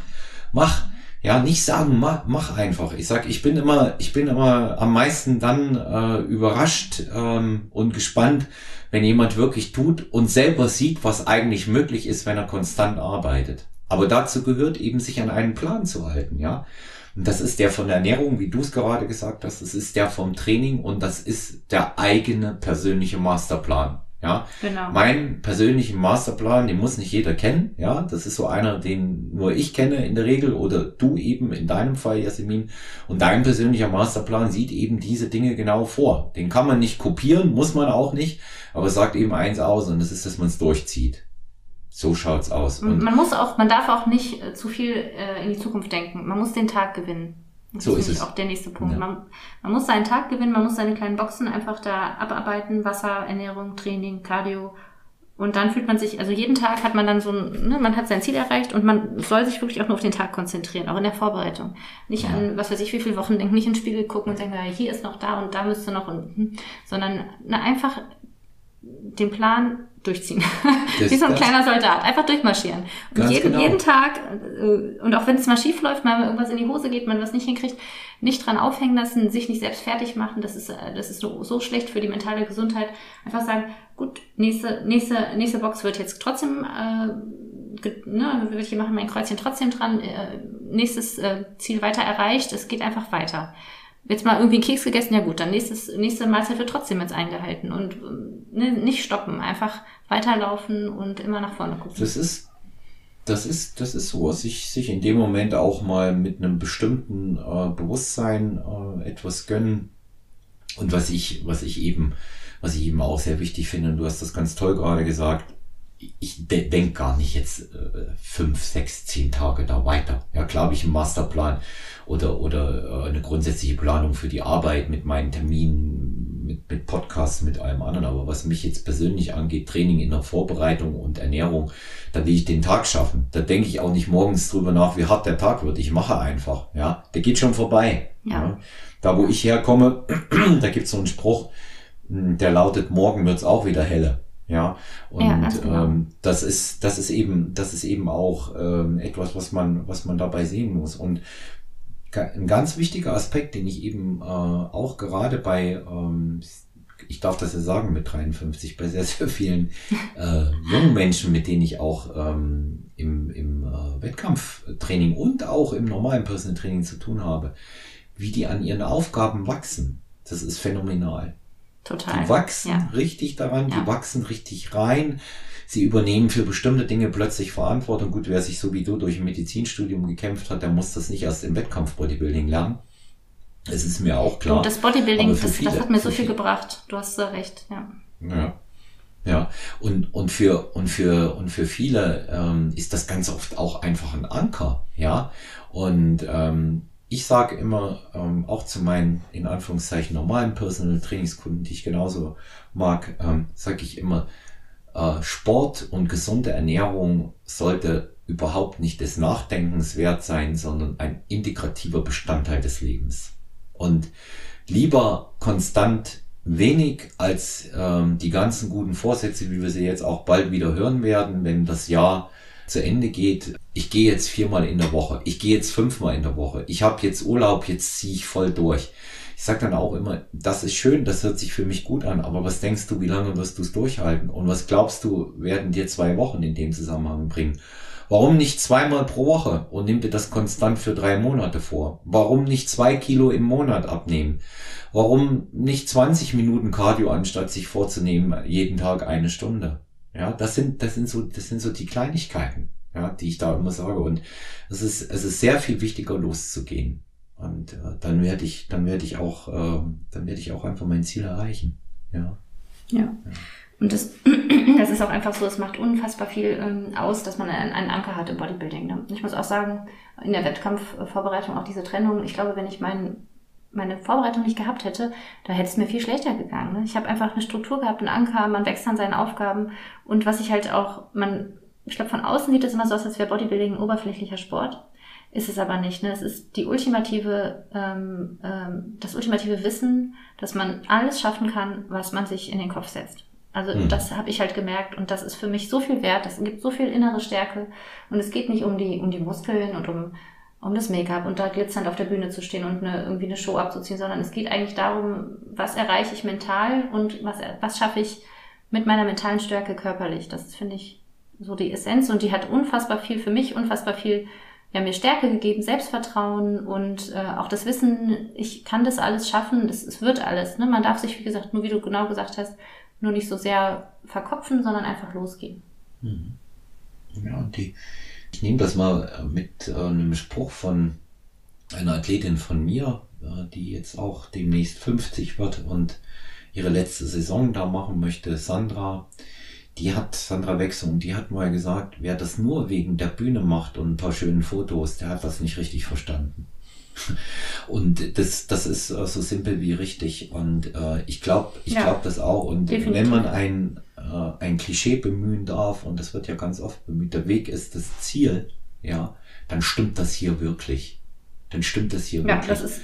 mach ja, nicht sagen, mach, mach einfach. Ich sag, ich bin immer, ich bin immer am meisten dann äh, überrascht ähm, und gespannt, wenn jemand wirklich tut und selber sieht, was eigentlich möglich ist, wenn er konstant arbeitet. Aber dazu gehört eben, sich an einen Plan zu halten, ja. Und das ist der von der Ernährung, wie du es gerade gesagt hast, das ist der vom Training und das ist der eigene persönliche Masterplan. Ja, genau. mein persönlichen Masterplan, den muss nicht jeder kennen. Ja, das ist so einer, den nur ich kenne in der Regel oder du eben in deinem Fall, Jasmin. Und dein persönlicher Masterplan sieht eben diese Dinge genau vor. Den kann man nicht kopieren, muss man auch nicht, aber sagt eben eins aus und das ist, dass man es durchzieht. So schaut's aus. Und man muss auch, man darf auch nicht äh, zu viel äh, in die Zukunft denken. Man muss den Tag gewinnen. Das so ist, ist es. auch der nächste Punkt. Ja. Man, man, muss seinen Tag gewinnen, man muss seine kleinen Boxen einfach da abarbeiten, Wasser, Ernährung, Training, Cardio. Und dann fühlt man sich, also jeden Tag hat man dann so ein, ne, man hat sein Ziel erreicht und man soll sich wirklich auch nur auf den Tag konzentrieren, auch in der Vorbereitung. Nicht ja. an, was weiß ich, wie viele Wochen denken, nicht ins Spiegel gucken und denken, hier ist noch da und da müsste noch und, hm, sondern na, einfach den Plan durchziehen. Das, Wie so ein kleiner Soldat. Einfach durchmarschieren. Und jeden, genau. jeden Tag, äh, und auch wenn es mal schief läuft, mal irgendwas in die Hose geht, man was nicht hinkriegt, nicht dran aufhängen lassen, sich nicht selbst fertig machen, das ist, äh, das ist so, so schlecht für die mentale Gesundheit. Einfach sagen, gut, nächste, nächste, nächste Box wird jetzt trotzdem, äh, ne, ich hier machen mein Kreuzchen trotzdem dran, äh, nächstes äh, Ziel weiter erreicht, es geht einfach weiter jetzt mal irgendwie einen Keks gegessen, ja gut, dann nächstes, nächste Mahlzeit wird trotzdem jetzt eingehalten und ne, nicht stoppen, einfach weiterlaufen und immer nach vorne gucken. Das ist, das ist, das ist so, sich, sich in dem Moment auch mal mit einem bestimmten äh, Bewusstsein äh, etwas gönnen. Und was ich, was ich eben, was ich eben auch sehr wichtig finde, und du hast das ganz toll gerade gesagt, ich de denke gar nicht jetzt äh, fünf, sechs, zehn Tage da weiter. Ja, klar habe ich einen Masterplan oder, oder äh, eine grundsätzliche Planung für die Arbeit mit meinen Terminen, mit, mit Podcasts, mit allem anderen. Aber was mich jetzt persönlich angeht, Training in der Vorbereitung und Ernährung, da will ich den Tag schaffen. Da denke ich auch nicht morgens drüber nach, wie hart der Tag wird. Ich mache einfach. Ja, der geht schon vorbei. Ja. ja. Da, wo ich herkomme, da gibt's so einen Spruch, hm, der lautet, morgen wird's auch wieder helle. Ja, und ja, genau. ähm, das ist das ist eben das ist eben auch ähm, etwas, was man was man dabei sehen muss und ein ganz wichtiger Aspekt, den ich eben äh, auch gerade bei ähm, ich darf das ja sagen mit 53 bei sehr sehr vielen äh, jungen Menschen, mit denen ich auch ähm, im, im äh, Wettkampftraining und auch im normalen Personal Training zu tun habe, wie die an ihren Aufgaben wachsen. Das ist phänomenal. Total. Die wachsen ja. richtig daran, ja. die wachsen richtig rein. Sie übernehmen für bestimmte Dinge plötzlich Verantwortung. Gut, wer sich so wie du durch ein Medizinstudium gekämpft hat, der muss das nicht erst im Wettkampf-Bodybuilding lernen. Es ist mir auch klar. Und das Bodybuilding, das, viele, das, hat mir so viel gebracht. Du hast da recht, ja. Ja. Ja, und, und für, und für, und für viele ähm, ist das ganz oft auch einfach ein Anker, ja. Und ähm, ich sage immer, ähm, auch zu meinen, in Anführungszeichen, normalen Personal Trainingskunden, die ich genauso mag, ähm, sage ich immer, äh, Sport und gesunde Ernährung sollte überhaupt nicht des Nachdenkens wert sein, sondern ein integrativer Bestandteil des Lebens. Und lieber konstant wenig als ähm, die ganzen guten Vorsätze, wie wir sie jetzt auch bald wieder hören werden, wenn das Jahr zu Ende geht, ich gehe jetzt viermal in der Woche, ich gehe jetzt fünfmal in der Woche, ich habe jetzt Urlaub, jetzt ziehe ich voll durch. ich sage dann auch immer, das ist schön, das hört sich für mich gut an, aber was denkst du, wie lange wirst du es durchhalten? Und was glaubst du, werden dir zwei Wochen in dem Zusammenhang bringen? Warum nicht zweimal pro Woche und nimm dir das konstant für drei Monate vor? Warum nicht zwei Kilo im Monat abnehmen? Warum nicht 20 Minuten Cardio anstatt sich vorzunehmen jeden Tag eine Stunde? Ja, das sind, das sind so, das sind so die Kleinigkeiten, ja, die ich da immer sage. Und es ist, es ist sehr viel wichtiger loszugehen. Und äh, dann werde ich, dann werde ich auch, äh, dann werde ich auch einfach mein Ziel erreichen. Ja. Ja. ja. Und das, das ist auch einfach so, es macht unfassbar viel ähm, aus, dass man einen, einen Anker hat im Bodybuilding. Ne? Ich muss auch sagen, in der Wettkampfvorbereitung auch diese Trennung, ich glaube, wenn ich mein, meine Vorbereitung nicht gehabt hätte, da hätte es mir viel schlechter gegangen. Ne? Ich habe einfach eine Struktur gehabt, einen Anker, man wächst an seinen Aufgaben und was ich halt auch, man, ich glaube, von außen sieht es immer so aus, als wäre Bodybuilding ein oberflächlicher Sport. Ist es aber nicht. Ne? Es ist die ultimative, ähm, ähm, das ultimative Wissen, dass man alles schaffen kann, was man sich in den Kopf setzt. Also mhm. das habe ich halt gemerkt und das ist für mich so viel wert. Das gibt so viel innere Stärke und es geht nicht um die um die Muskeln und um um das Make-up und da glitzernd auf der Bühne zu stehen und eine, irgendwie eine Show abzuziehen, sondern es geht eigentlich darum, was erreiche ich mental und was was schaffe ich mit meiner mentalen Stärke körperlich. Das finde ich so die Essenz und die hat unfassbar viel für mich, unfassbar viel ja, mir Stärke gegeben, Selbstvertrauen und äh, auch das Wissen, ich kann das alles schaffen, es wird alles. Ne? Man darf sich, wie gesagt, nur wie du genau gesagt hast, nur nicht so sehr verkopfen, sondern einfach losgehen. Mhm. Ja, und die, ich nehme das mal mit äh, einem Spruch von einer Athletin von mir, äh, die jetzt auch demnächst 50 wird und ihre letzte Saison da machen möchte, Sandra. Die hat, Sandra Wechsung, die hat mal gesagt, wer das nur wegen der Bühne macht und ein paar schönen Fotos, der hat das nicht richtig verstanden. Und das, das ist äh, so simpel wie richtig. Und äh, ich glaube, ich ja, glaube das auch. Und definitiv. wenn man ein, äh, ein Klischee bemühen darf, und das wird ja ganz oft bemüht, der Weg ist das Ziel, ja, dann stimmt das hier wirklich. Dann stimmt das hier ja, wirklich. Ja, das ist,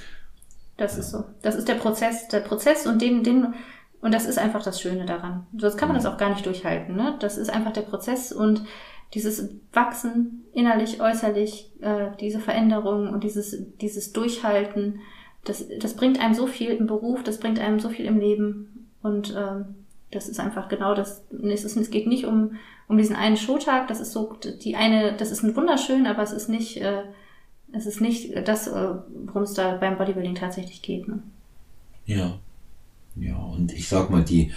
das ja. ist so. Das ist der Prozess, der Prozess und den, den, und das ist einfach das Schöne daran. Sonst kann man das auch gar nicht durchhalten, ne? Das ist einfach der Prozess und dieses Wachsen innerlich, äußerlich, äh, diese Veränderung und dieses, dieses Durchhalten, das, das bringt einem so viel im Beruf, das bringt einem so viel im Leben und ähm, das ist einfach genau das. Es, ist, es geht nicht um, um diesen einen Showtag, das ist so die eine, das ist ein wunderschön, aber es ist nicht, äh, es ist nicht das, äh, worum es da beim Bodybuilding tatsächlich geht. Ne? Ja. Ja, und ich sag mal, die,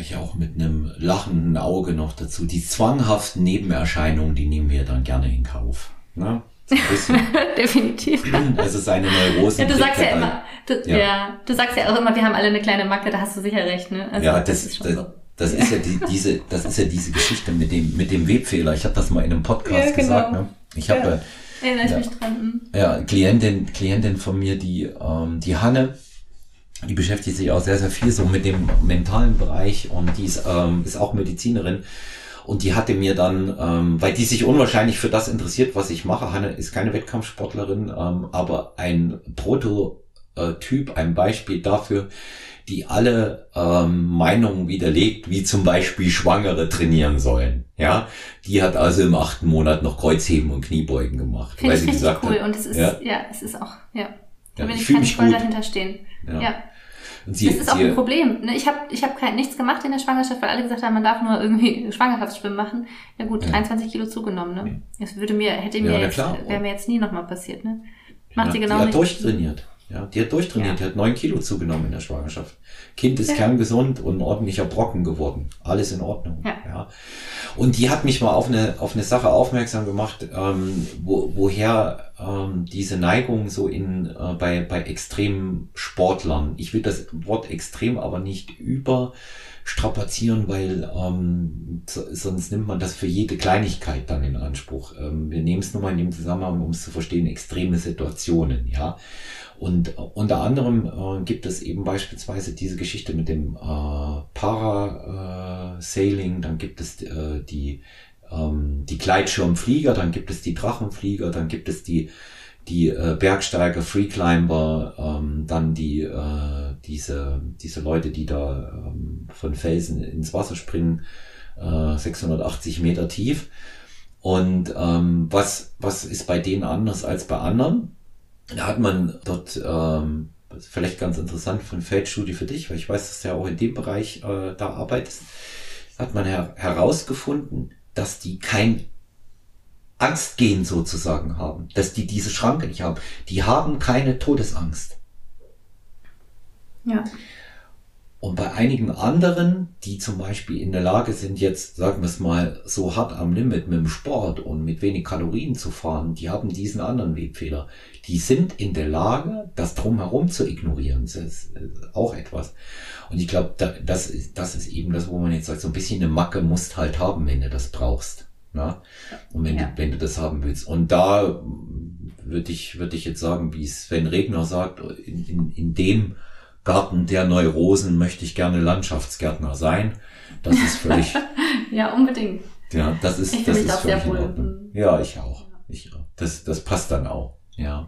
ich auch mit einem lachenden Auge noch dazu. Die zwanghaften Nebenerscheinungen, die nehmen wir dann gerne in Kauf. Ne? Definitiv. Also seine Neurosen. Ja, du sagst ja immer, du, ja. ja. du sagst ja auch immer, wir haben alle eine kleine Macke, da hast du sicher recht, ne? Also, ja, das, das ist das, so. Das ist ja die, diese, das ist ja diese Geschichte mit dem, mit dem Webfehler. Ich habe das mal in einem Podcast ja, genau. gesagt. Ne? Ich habe ja. Erinnere ich ja, mich dran. Hm. Ja, Klientin, Klientin von mir, die, ähm, die Hanne, die beschäftigt sich auch sehr, sehr viel so mit dem mentalen Bereich und die ist, ähm, ist auch Medizinerin. Und die hatte mir dann, ähm, weil die sich unwahrscheinlich für das interessiert, was ich mache. Hanne ist keine Wettkampfsportlerin, ähm, aber ein Prototyp, ein Beispiel dafür, die alle ähm, Meinungen widerlegt, wie zum Beispiel Schwangere trainieren sollen. Ja, die hat also im achten Monat noch Kreuzheben und Kniebeugen gemacht. Finde ich richtig cool hat, und es ist, ja? ja, es ist auch, ja. Da ja, will ich, ich kann voll gut. dahinter stehen. Ja. ja. Sie, das ist auch ein Problem. Ne? Ich habe ich hab kein, nichts gemacht in der Schwangerschaft, weil alle gesagt haben, man darf nur irgendwie Schwangerschaftsschwimmen machen. Ja gut, ja. 23 Kilo zugenommen. Ne? Das würde mir, hätte mir ja, jetzt, wäre mir jetzt nie nochmal passiert. Ne? Macht ja, sie genau die hat durchtrainiert. Ja, die hat durchtrainiert, ja. die hat neun Kilo zugenommen in der Schwangerschaft. Kind ist ja. kerngesund und ein ordentlicher Brocken geworden. Alles in Ordnung. Ja. ja. Und die hat mich mal auf eine, auf eine Sache aufmerksam gemacht, ähm, wo, woher ähm, diese Neigung so in, äh, bei, bei extremen Sportlern, ich will das Wort extrem aber nicht über strapazieren, weil ähm, sonst nimmt man das für jede Kleinigkeit dann in Anspruch. Ähm, wir nehmen es nur mal in dem Zusammenhang, um es zu verstehen, extreme Situationen, ja. Und unter anderem äh, gibt es eben beispielsweise diese Geschichte mit dem äh, Parasailing, dann gibt es äh, die, ähm, die Gleitschirmflieger, dann gibt es die Drachenflieger, dann gibt es die, die äh, Bergsteiger, Freeclimber, ähm, dann die, äh, diese, diese Leute, die da ähm, von Felsen ins Wasser springen, äh, 680 Meter tief. Und ähm, was, was ist bei denen anders als bei anderen? Da hat man dort, ähm, vielleicht ganz interessant von Feldstudie für dich, weil ich weiß, dass du ja auch in dem Bereich äh, da arbeitest, hat man her herausgefunden, dass die kein Angstgehen sozusagen haben, dass die diese Schranke nicht haben. Die haben keine Todesangst. Ja. Und bei einigen anderen, die zum Beispiel in der Lage sind, jetzt, sagen wir es mal, so hart am Limit mit dem Sport und mit wenig Kalorien zu fahren, die haben diesen anderen Webfehler. Die sind in der Lage, das drumherum zu ignorieren. Das ist auch etwas. Und ich glaube, das ist, das ist eben das, wo man jetzt sagt, so ein bisschen eine Macke musst halt haben, wenn du das brauchst. Na? Und wenn, ja. du, wenn du das haben willst. Und da würde ich, würde ich jetzt sagen, wie Sven Regner sagt, in, in, in dem Garten der Neurosen möchte ich gerne Landschaftsgärtner sein. Das ist völlig. ja, unbedingt. Ja, das ist, ich das ist völlig in Ordnung. Ja, ich auch. Ich auch. Das, das passt dann auch. Ja.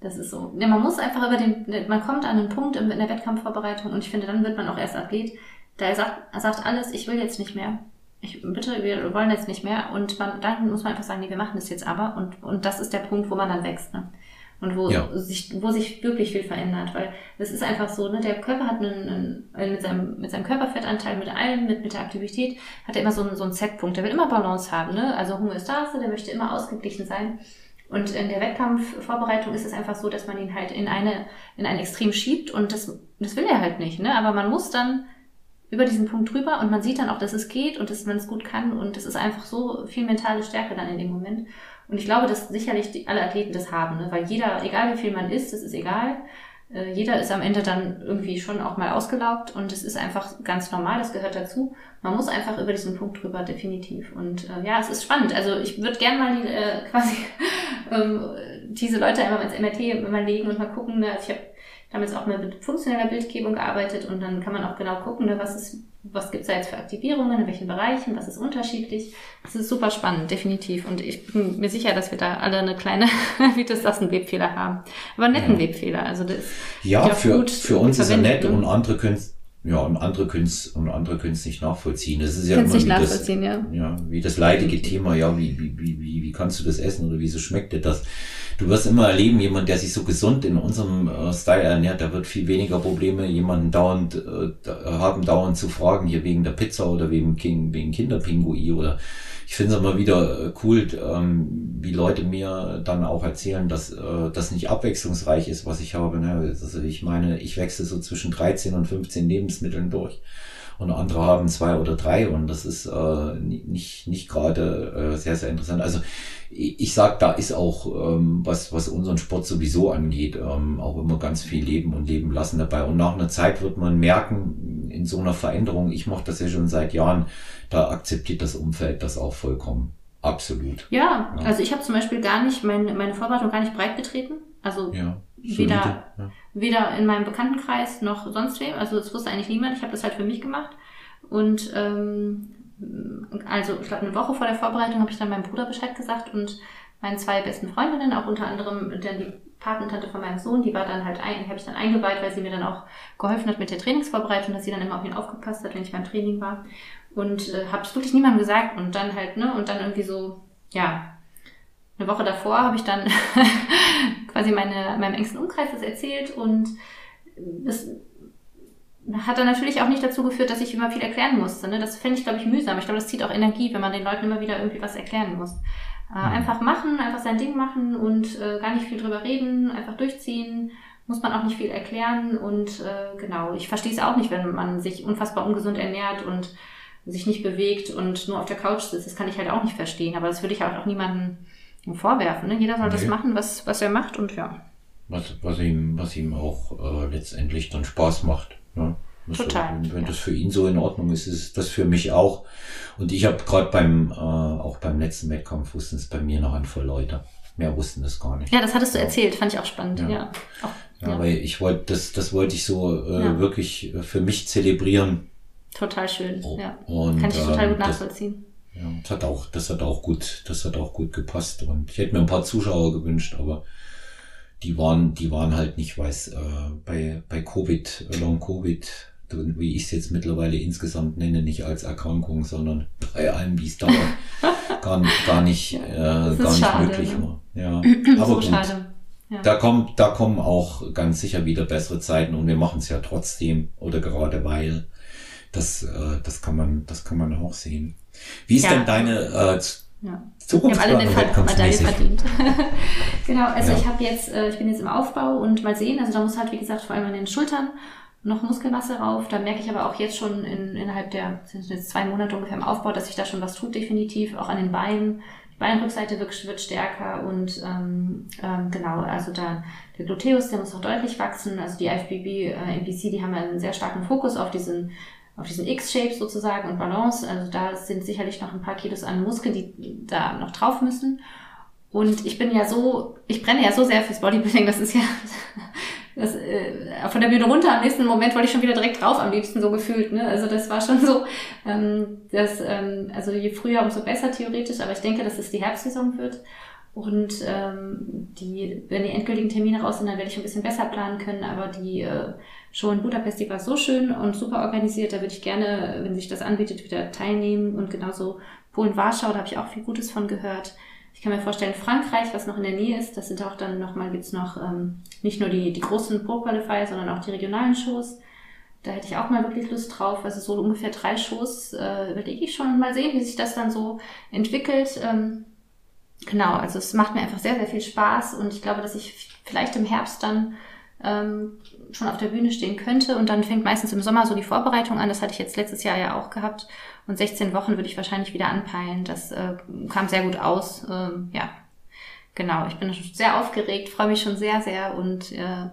Das ist so. Ja, man muss einfach über den, man kommt an einen Punkt in der Wettkampfvorbereitung und ich finde, dann wird man auch erst Athlet. Da er sagt, er sagt alles, ich will jetzt nicht mehr. Ich, bitte, wir wollen jetzt nicht mehr. Und man, dann muss man einfach sagen, nee, wir machen das jetzt aber. Und, und das ist der Punkt, wo man dann wächst. Ne? und wo ja. sich wo sich wirklich viel verändert, weil es ist einfach so, ne, der Körper hat einen, einen mit seinem mit seinem Körperfettanteil, mit allem, mit mit der Aktivität hat er immer so einen so einen Setpunkt, der will immer Balance haben, ne? Also Homöostase, der möchte immer ausgeglichen sein. Und in der Wettkampfvorbereitung ist es einfach so, dass man ihn halt in eine in ein Extrem schiebt und das das will er halt nicht, ne? Aber man muss dann über diesen Punkt drüber und man sieht dann auch, dass es geht und dass man es gut kann und es ist einfach so viel mentale Stärke dann in dem Moment. Und ich glaube, dass sicherlich die, alle Athleten das haben, ne? weil jeder, egal wie viel man isst, das ist egal. Äh, jeder ist am Ende dann irgendwie schon auch mal ausgelaugt und es ist einfach ganz normal, das gehört dazu. Man muss einfach über diesen Punkt drüber, definitiv. Und äh, ja, es ist spannend. Also ich würde gerne mal äh, quasi ähm, diese Leute einmal ins MRT mal legen und mal gucken. Ne? Also ich habe damals auch mit funktioneller Bildgebung gearbeitet und dann kann man auch genau gucken, ne, was ist was gibt es da jetzt für Aktivierungen, in welchen Bereichen, was ist unterschiedlich. Das ist super spannend, definitiv. Und ich bin mir sicher, dass wir da alle eine kleine, wie das das, einen Webfehler haben. Aber einen netten ja. Webfehler. Also das ja, für, gut für uns ist er nett und andere können ja, und andere können es und andere können es nicht nachvollziehen. Das ist ja immer wie das, ja. ja, wie das leidige Thema, ja, wie, wie, wie, wie, wie kannst du das essen oder wieso schmeckt dir das? Du wirst immer erleben, jemand, der sich so gesund in unserem äh, Style ernährt, der wird viel weniger Probleme, jemanden dauernd äh, haben, dauernd zu fragen, hier wegen der Pizza oder wegen, wegen Kinderpingui oder ich finde es immer wieder äh, cool, ähm, wie Leute mir dann auch erzählen, dass äh, das nicht abwechslungsreich ist, was ich habe. Ne? Also ich meine, ich wechsle so zwischen 13 und 15 Lebensmitteln durch und andere haben zwei oder drei und das ist äh, nicht, nicht gerade äh, sehr, sehr interessant. Also ich, ich sag, da ist auch, ähm, was, was unseren Sport sowieso angeht, ähm, auch immer ganz viel Leben und Leben lassen dabei. Und nach einer Zeit wird man merken, in so einer Veränderung, ich mache das ja schon seit Jahren, da akzeptiert das Umfeld das auch vollkommen. Absolut. Ja, ja. also ich habe zum Beispiel gar nicht meine, meine Vorbereitung gar nicht breit getreten. Also ja, weder, ja. Weder in meinem Bekanntenkreis noch sonst wem. Also das wusste eigentlich niemand. Ich habe das halt für mich gemacht. Und ähm, also ich glaube eine Woche vor der Vorbereitung habe ich dann meinem Bruder Bescheid gesagt und meinen zwei besten Freundinnen, auch unter anderem dann die Patentante von meinem Sohn, die war dann halt ein, habe ich dann eingeweiht, weil sie mir dann auch geholfen hat mit der Trainingsvorbereitung, dass sie dann immer auf ihn aufgepasst hat, wenn ich beim Training war. Und äh, habe es wirklich niemandem gesagt und dann halt, ne, und dann irgendwie so, ja, eine Woche davor habe ich dann quasi meine, meinem engsten Umkreis das erzählt und das hat dann natürlich auch nicht dazu geführt, dass ich immer viel erklären musste. Ne? Das fände ich, glaube ich, mühsam. Ich glaube, das zieht auch Energie, wenn man den Leuten immer wieder irgendwie was erklären muss. Äh, mhm. Einfach machen, einfach sein Ding machen und äh, gar nicht viel drüber reden, einfach durchziehen. Muss man auch nicht viel erklären und äh, genau, ich verstehe es auch nicht, wenn man sich unfassbar ungesund ernährt und sich nicht bewegt und nur auf der Couch sitzt. Das kann ich halt auch nicht verstehen, aber das würde ich halt auch niemandem vorwerfen. Ne? Jeder soll nee. das machen, was, was er macht und ja. Was, was ihm, was ihm auch äh, letztendlich dann Spaß macht. Ja, Total. wenn, wenn ja. das für ihn so in Ordnung ist, ist das für mich auch. Und ich habe gerade beim, äh, auch beim letzten Wettkampf wussten es bei mir noch Handvoll Leute. Mehr wussten das gar nicht. Ja, das hattest du erzählt, fand ich auch spannend, ja. Ja, auch, ja, ja. weil ich wollte, das, das wollte ich so äh, wirklich für mich zelebrieren. Total schön, oh. ja. Und, Kann ich total gut nachvollziehen. Das, ja, das hat auch, das hat auch gut, das hat auch gut gepasst. Und ich hätte mir ein paar Zuschauer gewünscht, aber die waren, die waren halt nicht, weiß, äh, bei, bei Covid, Long Covid, wie ich es jetzt mittlerweile insgesamt nenne, nicht als Erkrankung, sondern bei allem, wie es dauert, gar, gar nicht, äh, gar nicht schade, möglich ne? war. Ja, aber so gut. Schade. Ja. Da kommt, da kommen auch ganz sicher wieder bessere Zeiten und wir machen es ja trotzdem oder gerade weil. Das, äh, das kann man, das kann man auch sehen. Wie ist ja. denn deine äh, ja. Zukunftsplanung Wir haben alle Medaille verdient. genau, also ja. ich habe jetzt, äh, ich bin jetzt im Aufbau und mal sehen, also da muss halt, wie gesagt, vor allem an den Schultern noch Muskelmasse rauf. Da merke ich aber auch jetzt schon in, innerhalb der, sind jetzt zwei Monate ungefähr im Aufbau, dass sich da schon was tut, definitiv. Auch an den Beinen. Die Beinrückseite wird, wird stärker und ähm, ähm, genau, also da der Gluteus, der muss auch deutlich wachsen. Also die IFBB, äh, MPC, die haben einen sehr starken Fokus auf diesen auf diesen X-Shape sozusagen und Balance. Also da sind sicherlich noch ein paar Kilos an Muskeln, die da noch drauf müssen. Und ich bin ja so, ich brenne ja so sehr fürs Bodybuilding, das ist ja das, äh, von der Bühne runter, am nächsten Moment wollte ich schon wieder direkt drauf, am liebsten so gefühlt. Ne? Also das war schon so, ähm, dass, ähm, also je früher, umso besser theoretisch, aber ich denke, dass es die Herbstsaison wird. Und ähm, die, wenn die endgültigen Termine raus sind, dann werde ich ein bisschen besser planen können. Aber die äh, Show in Budapest, die war so schön und super organisiert. Da würde ich gerne, wenn sich das anbietet, wieder teilnehmen. Und genauso Polen-Warschau, da habe ich auch viel Gutes von gehört. Ich kann mir vorstellen, Frankreich, was noch in der Nähe ist, das sind auch dann nochmal, gibt's noch ähm, nicht nur die, die großen Pro-Qualifier, sondern auch die regionalen Shows. Da hätte ich auch mal wirklich Lust drauf. Also so ungefähr drei Shows äh, überlege ich schon. Mal sehen, wie sich das dann so entwickelt. Ähm, genau, also es macht mir einfach sehr, sehr viel Spaß und ich glaube, dass ich vielleicht im Herbst dann ähm, schon auf der Bühne stehen könnte und dann fängt meistens im Sommer so die Vorbereitung an. Das hatte ich jetzt letztes Jahr ja auch gehabt und 16 Wochen würde ich wahrscheinlich wieder anpeilen. Das äh, kam sehr gut aus. Ähm, ja, genau. Ich bin sehr aufgeregt, freue mich schon sehr, sehr und äh,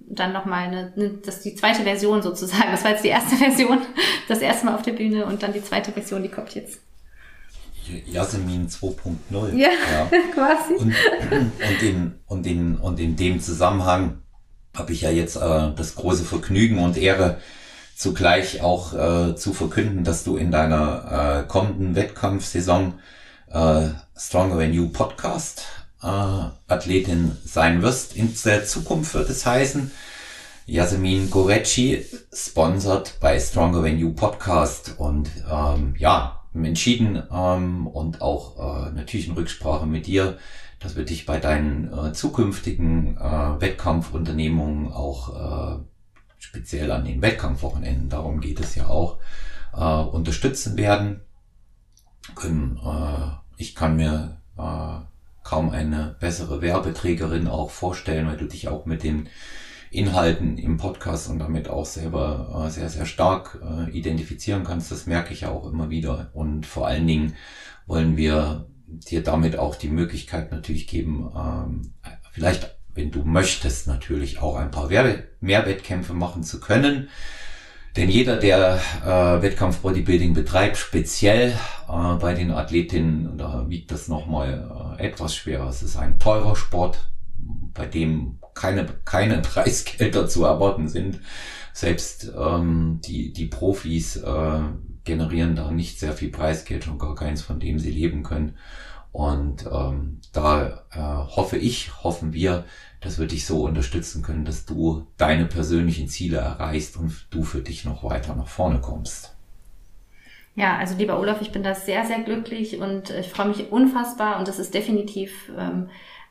dann nochmal eine, eine, das ist die zweite Version sozusagen. Das war jetzt die erste Version, das erste Mal auf der Bühne und dann die zweite Version, die kommt jetzt. Yasemin 2.0. Ja, ja, quasi. Und, und, in, und, in, und in dem Zusammenhang habe ich ja jetzt äh, das große Vergnügen und Ehre, zugleich auch äh, zu verkünden, dass du in deiner äh, kommenden Wettkampfsaison äh, Stronger Than You Podcast äh, Athletin sein wirst. In der Zukunft wird es heißen, Yasemin Gorecci sponsert bei Stronger Than You Podcast und ähm, ja, entschieden ähm, und auch äh, natürlich in Rücksprache mit dir, dass wir dich bei deinen äh, zukünftigen äh, Wettkampfunternehmungen auch äh, speziell an den Wettkampfwochenenden, darum geht es ja auch, äh, unterstützen werden. Können, äh, ich kann mir äh, kaum eine bessere Werbeträgerin auch vorstellen, weil du dich auch mit den Inhalten im Podcast und damit auch selber äh, sehr, sehr stark äh, identifizieren kannst. Das merke ich ja auch immer wieder. Und vor allen Dingen wollen wir dir damit auch die Möglichkeit natürlich geben, ähm, vielleicht, wenn du möchtest, natürlich auch ein paar mehr Wettkämpfe machen zu können. Denn jeder, der äh, Wettkampf Bodybuilding betreibt, speziell äh, bei den Athletinnen, da wiegt das nochmal äh, etwas schwerer. Es ist ein teurer Sport, bei dem keine, keine Preisgelder zu erwarten sind. Selbst ähm, die, die Profis äh, generieren da nicht sehr viel Preisgeld und gar keins, von dem sie leben können. Und ähm, da äh, hoffe ich, hoffen wir, dass wir dich so unterstützen können, dass du deine persönlichen Ziele erreichst und du für dich noch weiter nach vorne kommst. Ja, also lieber Olaf, ich bin da sehr, sehr glücklich und ich freue mich unfassbar und das ist definitiv ähm,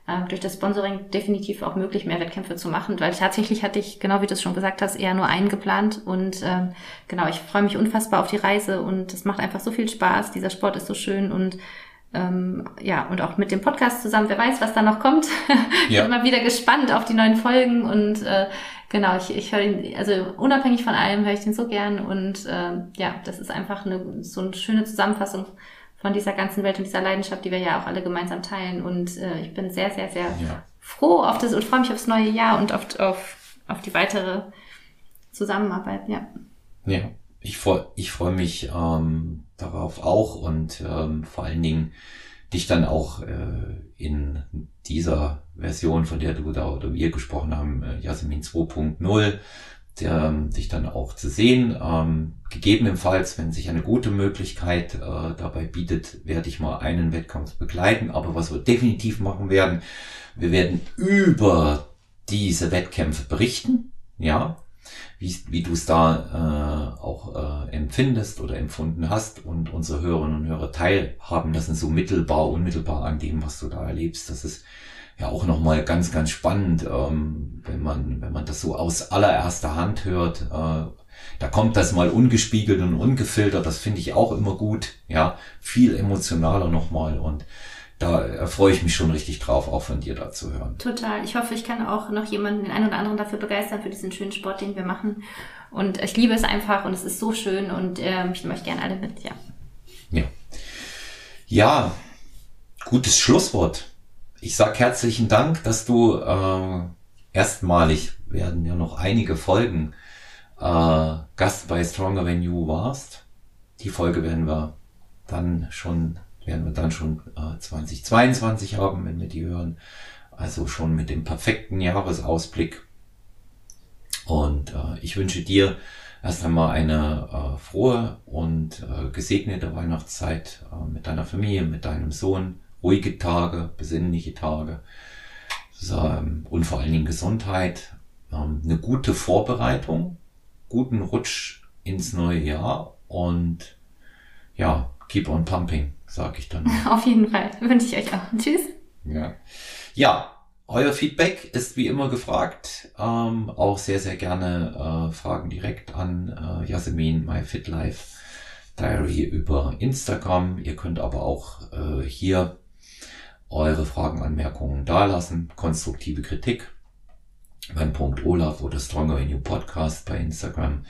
äh, durch das Sponsoring definitiv auch möglich, mehr Wettkämpfe zu machen, weil tatsächlich hatte ich, genau wie du es schon gesagt hast, eher nur einen geplant und ähm, genau, ich freue mich unfassbar auf die Reise und es macht einfach so viel Spaß, dieser Sport ist so schön und ähm, ja, und auch mit dem Podcast zusammen, wer weiß, was da noch kommt. Ja. Bin immer wieder gespannt auf die neuen Folgen und äh, genau, ich, ich höre ihn, also unabhängig von allem höre ich den so gern und äh, ja, das ist einfach eine, so eine schöne Zusammenfassung von dieser ganzen Welt und dieser Leidenschaft, die wir ja auch alle gemeinsam teilen. Und äh, ich bin sehr, sehr, sehr ja. froh auf das und freue mich aufs neue Jahr und auf, auf, auf die weitere Zusammenarbeit, ja. Ja, ich freue ich freu mich ähm, darauf auch und ähm, vor allen Dingen dich dann auch äh, in dieser Version, von der du da oder wir gesprochen haben, äh, Jasmin 2.0, der, ähm, dich dann auch zu sehen. Ähm, gegebenenfalls, wenn sich eine gute Möglichkeit äh, dabei bietet, werde ich mal einen Wettkampf begleiten. Aber was wir definitiv machen werden, wir werden über diese Wettkämpfe berichten, ja, wie, wie du es da äh, auch äh, empfindest oder empfunden hast und unsere Hörerinnen und Hörer teilhaben lassen, so mittelbar, unmittelbar an dem, was du da erlebst. Das ist ja auch nochmal ganz, ganz spannend, ähm, wenn man, wenn man das so aus allererster Hand hört. Äh, da kommt das mal ungespiegelt und ungefiltert, das finde ich auch immer gut, ja, viel emotionaler nochmal und da freue ich mich schon richtig drauf, auch von dir da zu hören. Total. Ich hoffe, ich kann auch noch jemanden, den einen oder anderen dafür begeistern, für diesen schönen Sport, den wir machen. Und ich liebe es einfach und es ist so schön und äh, ich möchte gerne alle mit, ja. Ja. Ja, gutes Schlusswort. Ich sag herzlichen Dank, dass du äh, erstmalig werden ja noch einige Folgen äh, Gast bei Stronger Than You warst. Die Folge werden wir dann schon werden wir dann schon äh, 2022 haben, wenn wir die hören. Also schon mit dem perfekten Jahresausblick. Und äh, ich wünsche dir erst einmal eine äh, frohe und äh, gesegnete Weihnachtszeit äh, mit deiner Familie, mit deinem Sohn, ruhige Tage, besinnliche Tage ähm, und vor allen Dingen Gesundheit, ähm, eine gute Vorbereitung, guten Rutsch ins neue Jahr und ja, keep on pumping, sag ich dann. Auf jeden Fall, wünsche ich euch auch. Tschüss. Ja. ja, euer Feedback ist wie immer gefragt. Ähm, auch sehr, sehr gerne äh, Fragen direkt an äh, Jasmin, MyFitLife Diary über Instagram. Ihr könnt aber auch äh, hier eure Fragen, Anmerkungen dalassen, konstruktive Kritik beim Punkt Olaf oder Stronger in You Podcast bei Instagram.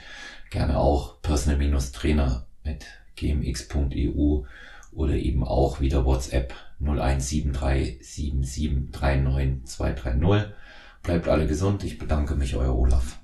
Gerne auch Personal-Trainer mit gmx.eu oder eben auch wieder WhatsApp 0173 7739 230. Bleibt alle gesund. Ich bedanke mich, euer Olaf.